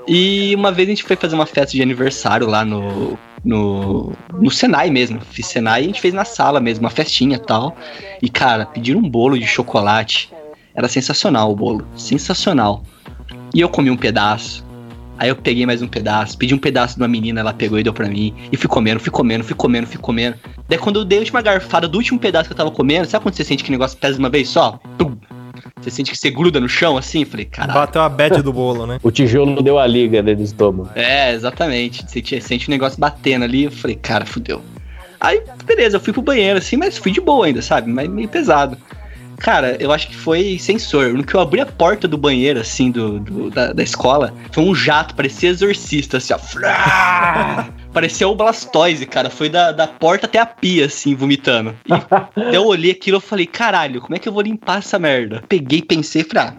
E uma vez a gente foi fazer uma festa de aniversário lá no, no, no Senai mesmo. Fiz Senai e a gente fez na sala mesmo, uma festinha tal. E, cara, pediram um bolo de chocolate. Era sensacional o bolo. Sensacional. E eu comi um pedaço. Aí eu peguei mais um pedaço, pedi um pedaço de uma menina, ela pegou e deu pra mim. E fui comendo, fui comendo, fui comendo, fui comendo. Daí quando eu dei a última garfada do último pedaço que eu tava comendo, sabe quando você sente que o negócio pesa de uma vez só? Tum! Você sente que você gruda no chão assim? Eu falei, caralho. Bateu a bad do bolo, né? O tijolo deu a liga dentro do estômago. É, exatamente. Você te- sente o negócio batendo ali. Eu falei, cara, fudeu. Aí, beleza, eu fui pro banheiro assim, mas fui de boa ainda, sabe? Mas meio pesado. Cara, eu acho que foi sensor. No que eu abri a porta do banheiro, assim, do, do- da, da escola, foi um jato, parecia exorcista, assim, ó. Parecia o Blastoise, cara. Foi da, da porta até a pia, assim, vomitando. E eu olhei aquilo e falei, caralho, como é que eu vou limpar essa merda? Peguei, pensei, falei, ah,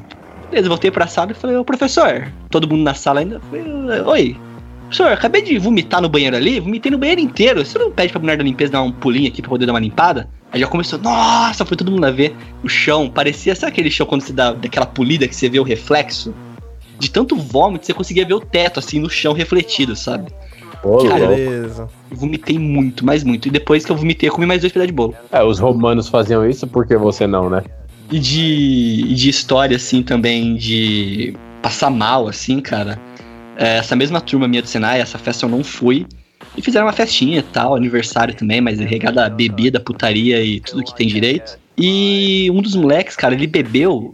beleza, voltei pra sala e falei, ô professor, todo mundo na sala ainda, falei, oi, Professor, acabei de vomitar no banheiro ali, vomitei no banheiro inteiro. Você não pede pra mulher da limpeza dar um pulinho aqui pra poder dar uma limpada? Aí já começou, nossa, foi todo mundo a ver. O chão parecia, sabe aquele chão quando você dá daquela polida que você vê o reflexo? De tanto vômito, você conseguia ver o teto, assim, no chão refletido, sabe? Ô, Cara. Beleza. Eu vomitei muito, mais muito. E depois que eu vomitei, eu comi mais dois pedaços de bolo. É, os romanos faziam isso, por que você não, né? E de, e de história, assim, também, de passar mal, assim, cara. É, essa mesma turma minha do Senai, essa festa eu não fui. E fizeram uma festinha e tal, aniversário também, mas regada a bebida, putaria e tudo que tem direito. E um dos moleques, cara, ele bebeu.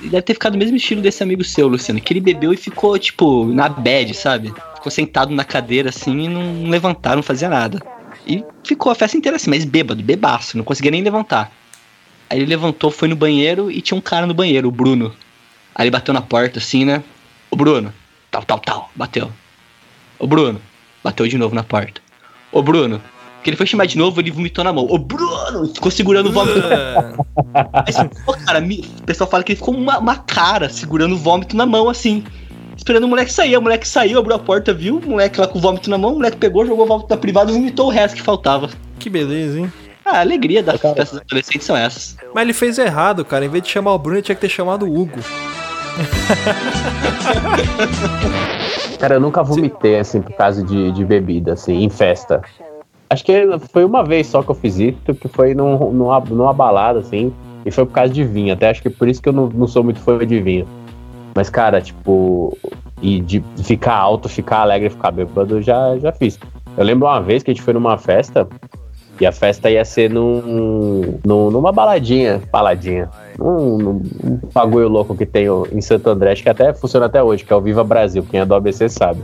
Ele deve ter ficado do mesmo estilo desse amigo seu, Luciano. Que ele bebeu e ficou, tipo, na bad, sabe? Ficou sentado na cadeira assim e não levantava, não fazia nada. E ficou a festa inteira assim, mas bêbado, bebaço, não conseguia nem levantar. Aí ele levantou, foi no banheiro e tinha um cara no banheiro, o Bruno. Aí ele bateu na porta assim, né? Ô Bruno, tal, tal, tal, bateu. Ô Bruno, bateu de novo na porta. Ô Bruno, que ele foi chamar de novo, ele vomitou na mão. Ô Bruno, ficou segurando o vômito. Pô, cara, me- o pessoal fala que ele ficou uma, uma cara segurando o vômito na mão assim. Esperando o moleque sair. O moleque saiu, abriu a porta, viu? O moleque lá com o vômito na mão, o moleque pegou, jogou o vômito na privada e vomitou o resto que faltava. que beleza, hein? Ah, a alegria das festas adolescentes são essas. Mas ele fez errado, cara. Em vez de chamar o Bruno, ele tinha que ter chamado o Hugo. Cara, eu nunca vomitei, assim, por causa de, de bebida, assim, em festa. Acho que foi uma vez só que eu fiz isso, que foi num, numa, numa balada, assim, e foi por causa de vinho. Até acho que por isso que eu não, não sou muito fã de vinho. Mas, cara, tipo, e de ficar alto, ficar alegre, ficar bêbado, eu já, já fiz. Eu lembro uma vez que a gente foi numa festa, e a festa ia ser num, num- numa baladinha, baladinha, num, um bagulho louco que tem em Santo André, acho que até funciona até hoje, que é o Viva Brasil, quem é do ABC sabe.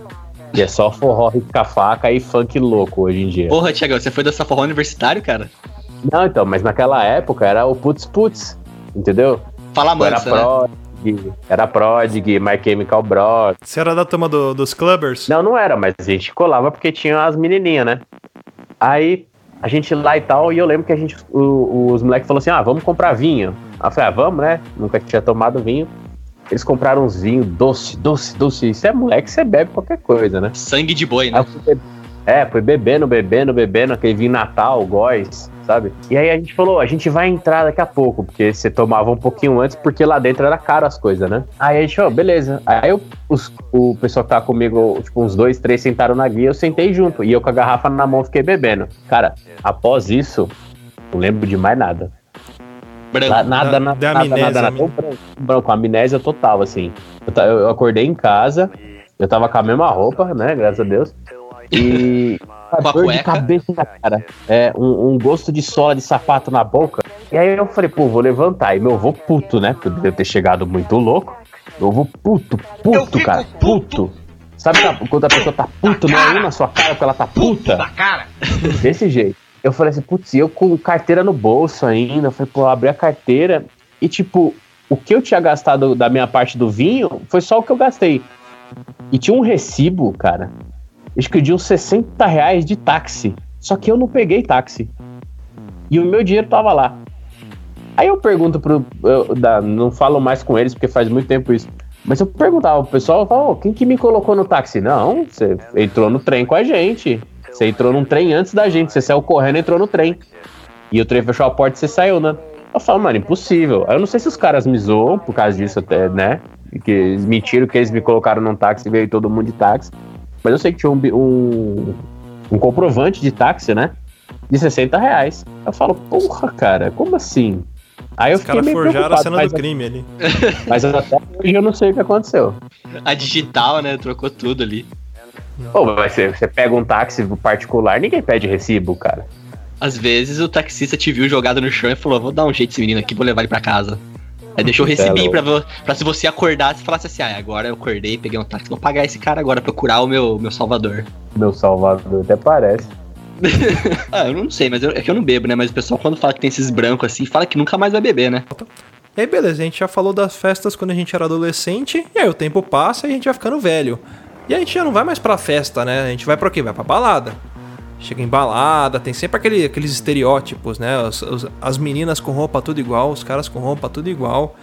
Que é só forró, risca faca e funk louco hoje em dia. Porra, Thiago, você foi da forró universitário, cara? Não, então, mas naquela época era o Putz Putz, entendeu? Fala era mansa, né? Era Prodigy, My Chemical Brothers. Você era da turma do- dos clubbers? Não, não era, mas a gente colava porque tinha as menininhas, né? Aí a gente lá e tal, e eu lembro que a gente, o- os moleques falaram assim: ah, vamos comprar vinho. Aí eu falei: ah, vamos, né? Nunca tinha tomado vinho. Eles compraram uns vinhos doce, doce, doce. Isso é moleque, você bebe qualquer coisa, né? Sangue de boi, Aí né? be- É, foi bebendo, bebendo, bebendo, aquele vinho Natal, góis, sabe? E aí a gente falou, a gente vai entrar daqui a pouco, porque você tomava um pouquinho antes, porque lá dentro era caro as coisas, né? Aí a gente falou, beleza. Aí eu- os- o pessoal que tava comigo, tipo, uns dois, três sentaram na guia, eu sentei junto. E eu com a garrafa na mão fiquei bebendo. Cara, após isso, não lembro de mais nada. Branco. Nada, Da- nada, da nada, amnésia, nada, nada. amigo. Branco, branco, amnésia total, assim. Eu, eu acordei em casa, eu tava com a mesma roupa, né, graças a Deus. E Com a dor de cabeça na cara. É, um, um gosto de sola de sapato na boca. E aí eu falei, pô, vou levantar. E meu avô puto, né? Porque eu devo ter chegado muito louco. Meu avô puto, puto, cara, puto. Sabe quando a pessoa tá puto, não é na sua cara porque ela tá puta? Desse jeito. Eu falei assim, putz, e eu com carteira no bolso ainda. Eu falei, pô, abri a carteira e, tipo, o que eu tinha gastado da minha parte do vinho foi só o que eu gastei. E tinha um recibo, cara. Uns 60 reais de táxi. Só que eu não peguei táxi. E o meu dinheiro tava lá. Aí eu pergunto pro. eu- da- não falo mais com eles porque faz muito tempo isso. Mas eu perguntava pro pessoal, falava, "Ô, quem que me colocou no táxi? Não, você entrou no trem com a gente. Você entrou num trem antes da gente. Você saiu correndo e entrou no trem. E o trem fechou a porta e você saiu, né? Eu falo, mano, impossível. Eu não sei se os caras me zoam por causa disso até, né? Que eles mentiram que eles me colocaram num táxi e veio todo mundo de táxi. Mas eu sei que tinha um, um, um comprovante de táxi, né? De 60 reais. Eu falo, porra, cara, como assim? Aí eu Os fiquei caras forjaram a cena mas, do crime ali. mas até hoje eu não sei o que aconteceu. A digital, né? Trocou tudo ali. Pô, mas você, você pega um táxi particular, ninguém pede recibo, cara. Às vezes o taxista te viu jogado no chão e falou: Vou dar um jeito nesse menino aqui, vou levar ele pra casa. Aí deixou o Isso é pra, pra se você acordasse e falasse assim: Ah, agora eu acordei, peguei um táxi, vou pagar esse cara agora pra curar o meu, meu salvador. Meu salvador até parece. Ah, eu não sei, mas eu- é que eu não bebo, né? Mas o pessoal, quando fala que tem esses brancos assim, fala que nunca mais vai beber, né? E aí, beleza, a gente já falou das festas quando a gente era adolescente, e aí o tempo passa e a gente vai ficando velho. E a gente já não vai mais pra festa, né? A gente vai pra quê? Vai pra balada. Chega em balada, tem sempre aquele- aqueles estereótipos, né? Os- as meninas com roupa tudo igual, os caras com roupa tudo igual.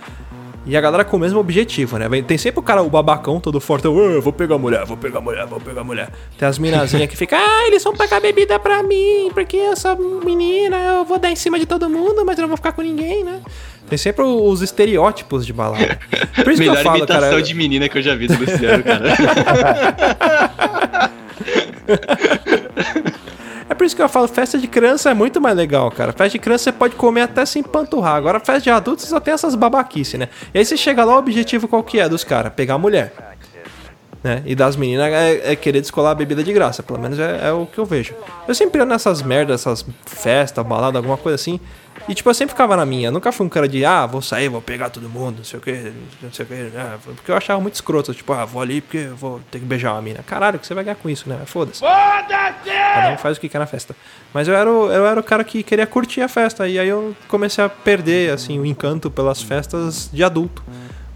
E a galera com o mesmo objetivo, né? Tem sempre o cara, o babacão todo forte, "Ah, eu vou pegar mulher, vou pegar mulher, vou pegar mulher. Tem as minazinhas que ficam, ah, eles vão pegar bebida pra mim, porque eu sou menina, eu vou dar em cima de todo mundo, mas eu não vou ficar com ninguém, né? Tem sempre os estereótipos de balada. Por isso que Melhor eu falo, imitação cara. de menina que eu já vi do Luciano, cara. Por isso que eu falo, festa de criança é muito mais legal, cara. Festa de criança você pode comer até se empanturrar. Agora, festa de adultos só tem essas babaquices, né? E aí você chega lá, o objetivo qual que é dos caras? Pegar a mulher. Né? E das meninas é, é querer descolar a bebida de graça. Pelo menos é, é o que eu vejo. Eu sempre ia nessas merdas, essas festas, balada, alguma coisa assim. E tipo, eu sempre ficava na minha. Eu nunca fui um cara de, ah, vou sair, vou pegar todo mundo, não sei o que, não sei o que. né? Porque eu achava muito escroto. Tipo, ah, vou ali porque eu vou ter que beijar uma mina. Caralho, o que você vai ganhar com isso, né? Foda-se. Cada um faz o que quer na festa. Mas eu era, o, eu era o cara que queria curtir a festa. E aí eu comecei a perder, assim, o encanto pelas festas de adulto.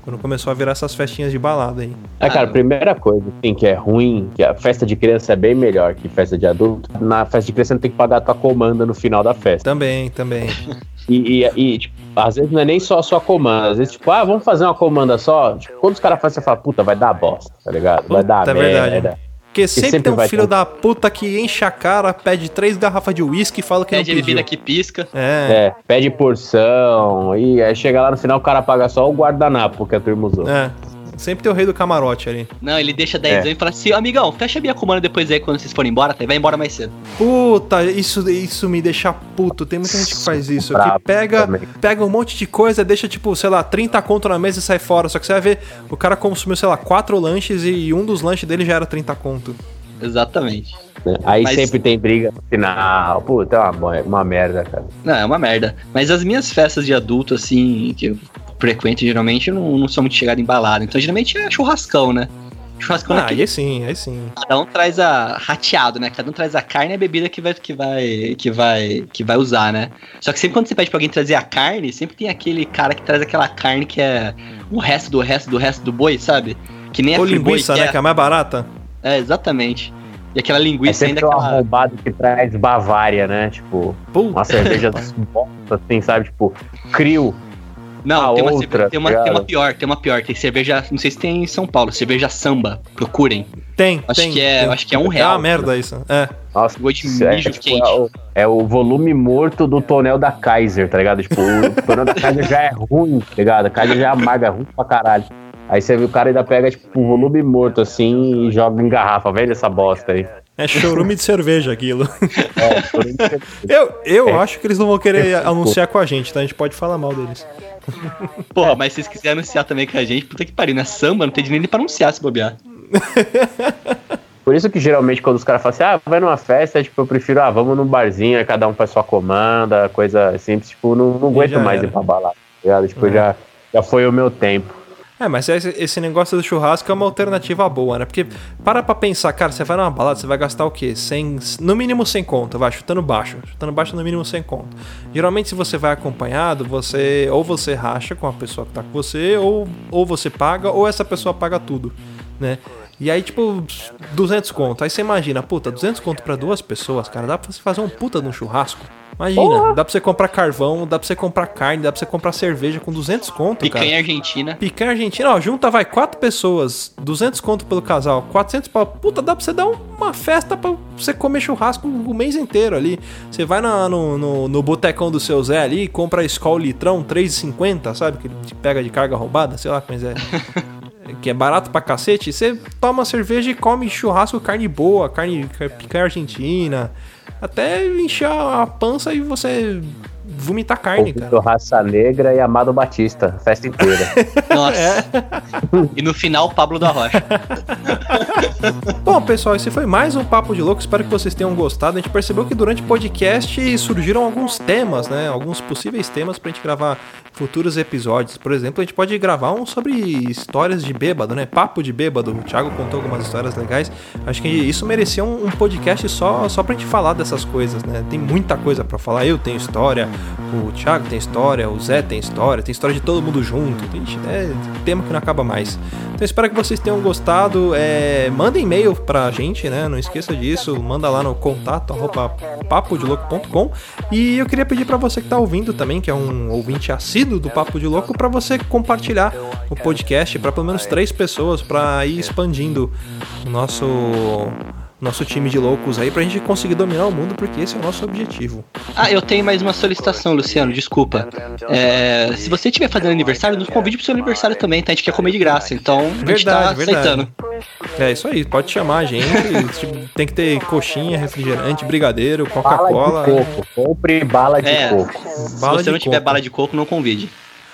Quando começou a virar essas festinhas de balada aí. É, cara, primeira coisa, assim, que é ruim, que a festa de criança é bem melhor que festa de adulto. Na festa de criança você não tem que pagar a tua comanda no final da festa. Também, também. E, e, e, tipo, às vezes não é nem só a sua comanda. Às vezes, tipo, ah, vamos fazer uma comanda só. Tipo, quando os caras fazem, você fala, puta, vai dar bosta, tá ligado? Vai dar Puta, é merda. verdade. Porque sempre, sempre tem um filho ter- da puta que enche a cara, pede três garrafas de uísque e fala que Pede a não pediu. bebida que pisca. É, É, pede porção. E aí chega lá no final, o cara paga só o guardanapo que a turma usou. é. Sempre tem o rei do camarote ali. Não, ele deixa 10 É. e fala assim, amigão, fecha a minha comanda depois aí quando vocês forem embora, tá? Vai embora mais cedo. Puta, isso, isso me deixa puto. Tem muita gente que faz isso. Que pega, também. pega um monte de coisa, deixa, tipo, sei lá, 30 conto na mesa e sai fora. Só que você vai ver, o cara consumiu, sei lá, quatro lanches e um dos lanches dele já era 30 conto. Exatamente. né? Aí Mas- sempre tem briga no final. Puta, é uma, uma merda, cara. Não, é uma merda. Mas as minhas festas de adulto, assim, que frequento geralmente, eu não, não sou muito chegado em balada. Então, geralmente é churrascão, né? Churrascão Ah, aí sim, aí sim. Cada um traz a rateado, né? Cada um traz a carne e a bebida que vai, que vai, que vai, que vai usar, né? Só que sempre quando você pede pra alguém trazer a carne, sempre tem aquele cara que traz aquela carne que é o resto do resto do resto do boi, sabe? Que nem a Ou friboi, linguiça, que né? é, Que é a mais barata. é, exatamente. E aquela É linguiça sempre ainda um aquela. arrombado que traz Bavária, né? Tipo, Puta. uma cerveja bosta, assim, sabe? Tipo, crio. Não, a tem uma, outra, tem, uma, tá tem uma pior, tem uma pior. Tem cerveja, não sei se tem em São Paulo, cerveja samba. Procurem. Tem, Acho tem. que é- tem. acho que é um É uma real. merda isso. É. Nossa, Gosto de isso é, mijo tipo, quente. é, o, é o volume morto do tonel da Kaiser, tá ligado? Tipo, o tonel da Kaiser já é ruim, tá ligado? A Kaiser já é amarga, é ruim pra caralho. Aí você vê o cara ainda pega, tipo, um volume morto assim e joga em garrafa. Velho essa bosta aí. É chorume de cerveja aquilo. É, Eu, eu É. acho que eles não vão querer anunciar com a gente, tá? A gente pode falar mal deles. Porra, mas se vocês quiserem anunciar também com a gente, puta que pariu, né? Samba não tem dinheiro nem pra anunciar se bobear. Por isso que geralmente quando os caras falam assim, ah, vai numa festa, é, tipo, eu prefiro, ah, vamos num barzinho, aí cada um faz sua comanda, coisa simples, tipo, não, não aguento mais era. ir pra balada, tá ligado? Tipo, É. já, já foi o meu tempo. É, mas esse, negócio do churrasco é uma alternativa boa, né? Porque para pra pensar, cara, você vai numa balada, você vai gastar o quê? 100, no mínimo 100 conto, vai, chutando baixo. Chutando baixo no mínimo 100 conto. Geralmente, se você vai acompanhado, você ou você racha com a pessoa que tá com você, ou, ou você paga, ou essa pessoa paga tudo, né? E aí, tipo, 200 conto. Aí você imagina, puta, 200 conto pra duas pessoas, cara, dá pra você fazer um puta de um churrasco. Imagina, Porra! dá pra você comprar carvão, dá pra você comprar carne, dá pra você comprar cerveja com 200 conto, cara. Picanha argentina. Picanha argentina, ó, junta vai quatro pessoas, 200 conto pelo casal, 400 pau. Puta, dá pra você dar um- uma festa pra você comer churrasco o mês inteiro ali. Você vai na- no, no, no botecão do seu Zé ali, compra a Skol litrão, 3,50, sabe? Que ele te pega de carga roubada, sei lá como é. que é barato pra cacete. Você toma cerveja e come churrasco, carne boa, carne picanha argentina. Até encher a pança e você vomitar carne, cara. Ouvindo Raça Negra e Amado Batista, festa inteira. Nossa. É. E no final, o Pablo da Rocha. Bom, pessoal, esse foi mais um Papo de Louco. Espero que vocês tenham gostado. A gente percebeu que durante o podcast surgiram alguns temas, né? Alguns possíveis temas pra gente gravar futuros episódios. Por exemplo, a gente pode gravar um sobre histórias de bêbado, né? Papo de bêbado. O Thiago contou algumas histórias legais. Acho que isso merecia um, um podcast só, só pra gente falar dessas coisas, né? Tem muita coisa pra falar. Eu tenho história, o Thiago tem história, o Zé tem história, tem história de todo mundo junto. Ixi, é tema que não acaba mais. Então espero que vocês tenham gostado. É, manda e-mail pra gente, né? Não esqueça disso. Manda lá no contato arroba papodilouco.com. E eu queria pedir pra você que tá ouvindo também, que é um ouvinte assíduo do Papo de Louco, pra você compartilhar o podcast pra pelo menos três pessoas pra ir expandindo o nosso nosso time de loucos aí pra gente conseguir dominar o mundo, porque esse é o nosso objetivo. Ah, eu tenho mais uma solicitação, Luciano, desculpa. É, se você estiver fazendo aniversário, nos convide pro seu aniversário também, tá? A gente quer comer de graça, então a gente tá Verdade, verdade. aceitando. É isso aí, pode chamar a gente. tem que ter coxinha, refrigerante, brigadeiro, Bala Coca-Cola. de coco. Compre bala de É. coco. Bala se você não tiver coco. bala de coco, não convide.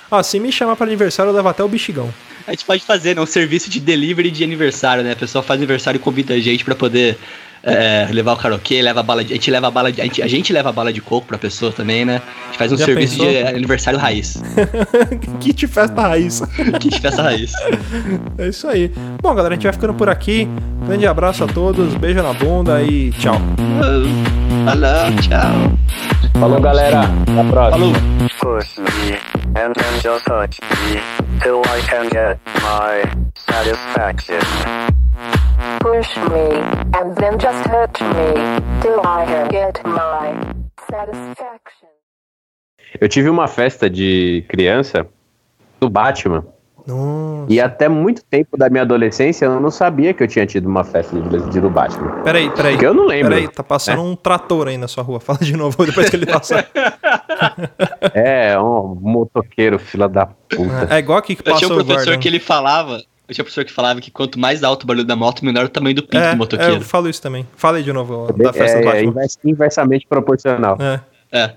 Ah, se me chamar para aniversário, eu levo até o bexigão. A gente pode fazer, né? Um serviço de delivery de aniversário, né? A pessoa faz aniversário e convida a gente pra poder é, levar o karaokê, leva a bala de. A gente leva a bala de. A gente, a gente leva a bala de coco pra pessoa também, né? A gente faz um Já serviço pensou? de aniversário raiz. Kit festa raiz. Kit festa raiz. É isso aí. Bom, galera, a gente vai ficando por aqui. Grande abraço a todos, beijo na bunda e tchau. Falou, tchau. Falou, galera. Até a próxima. Falou. Push me, and then just hurt me, till I get my satisfaction. Eu tive uma festa de criança do Batman. Nossa. E até muito tempo da minha adolescência eu não sabia que eu tinha tido uma festa de, de do Batman. Peraí, peraí. Porque eu não lembro. Peraí, tá passando um trator aí na sua rua. Fala de novo depois que ele passar. É, um motoqueiro, fila da puta. É igual aqui que passou o professor que ele falava. Eu tinha um professor que falava que quanto mais alto o barulho da moto, menor o tamanho do pinto É, do é, motoqueiro. eu falo isso também. Fala aí de novo da festa é, do é Batman. invers- inversamente proporcional. É. É.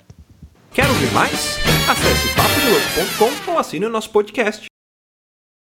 Quer ouvir mais? Acesse papodilouco.com ou assine o nosso podcast.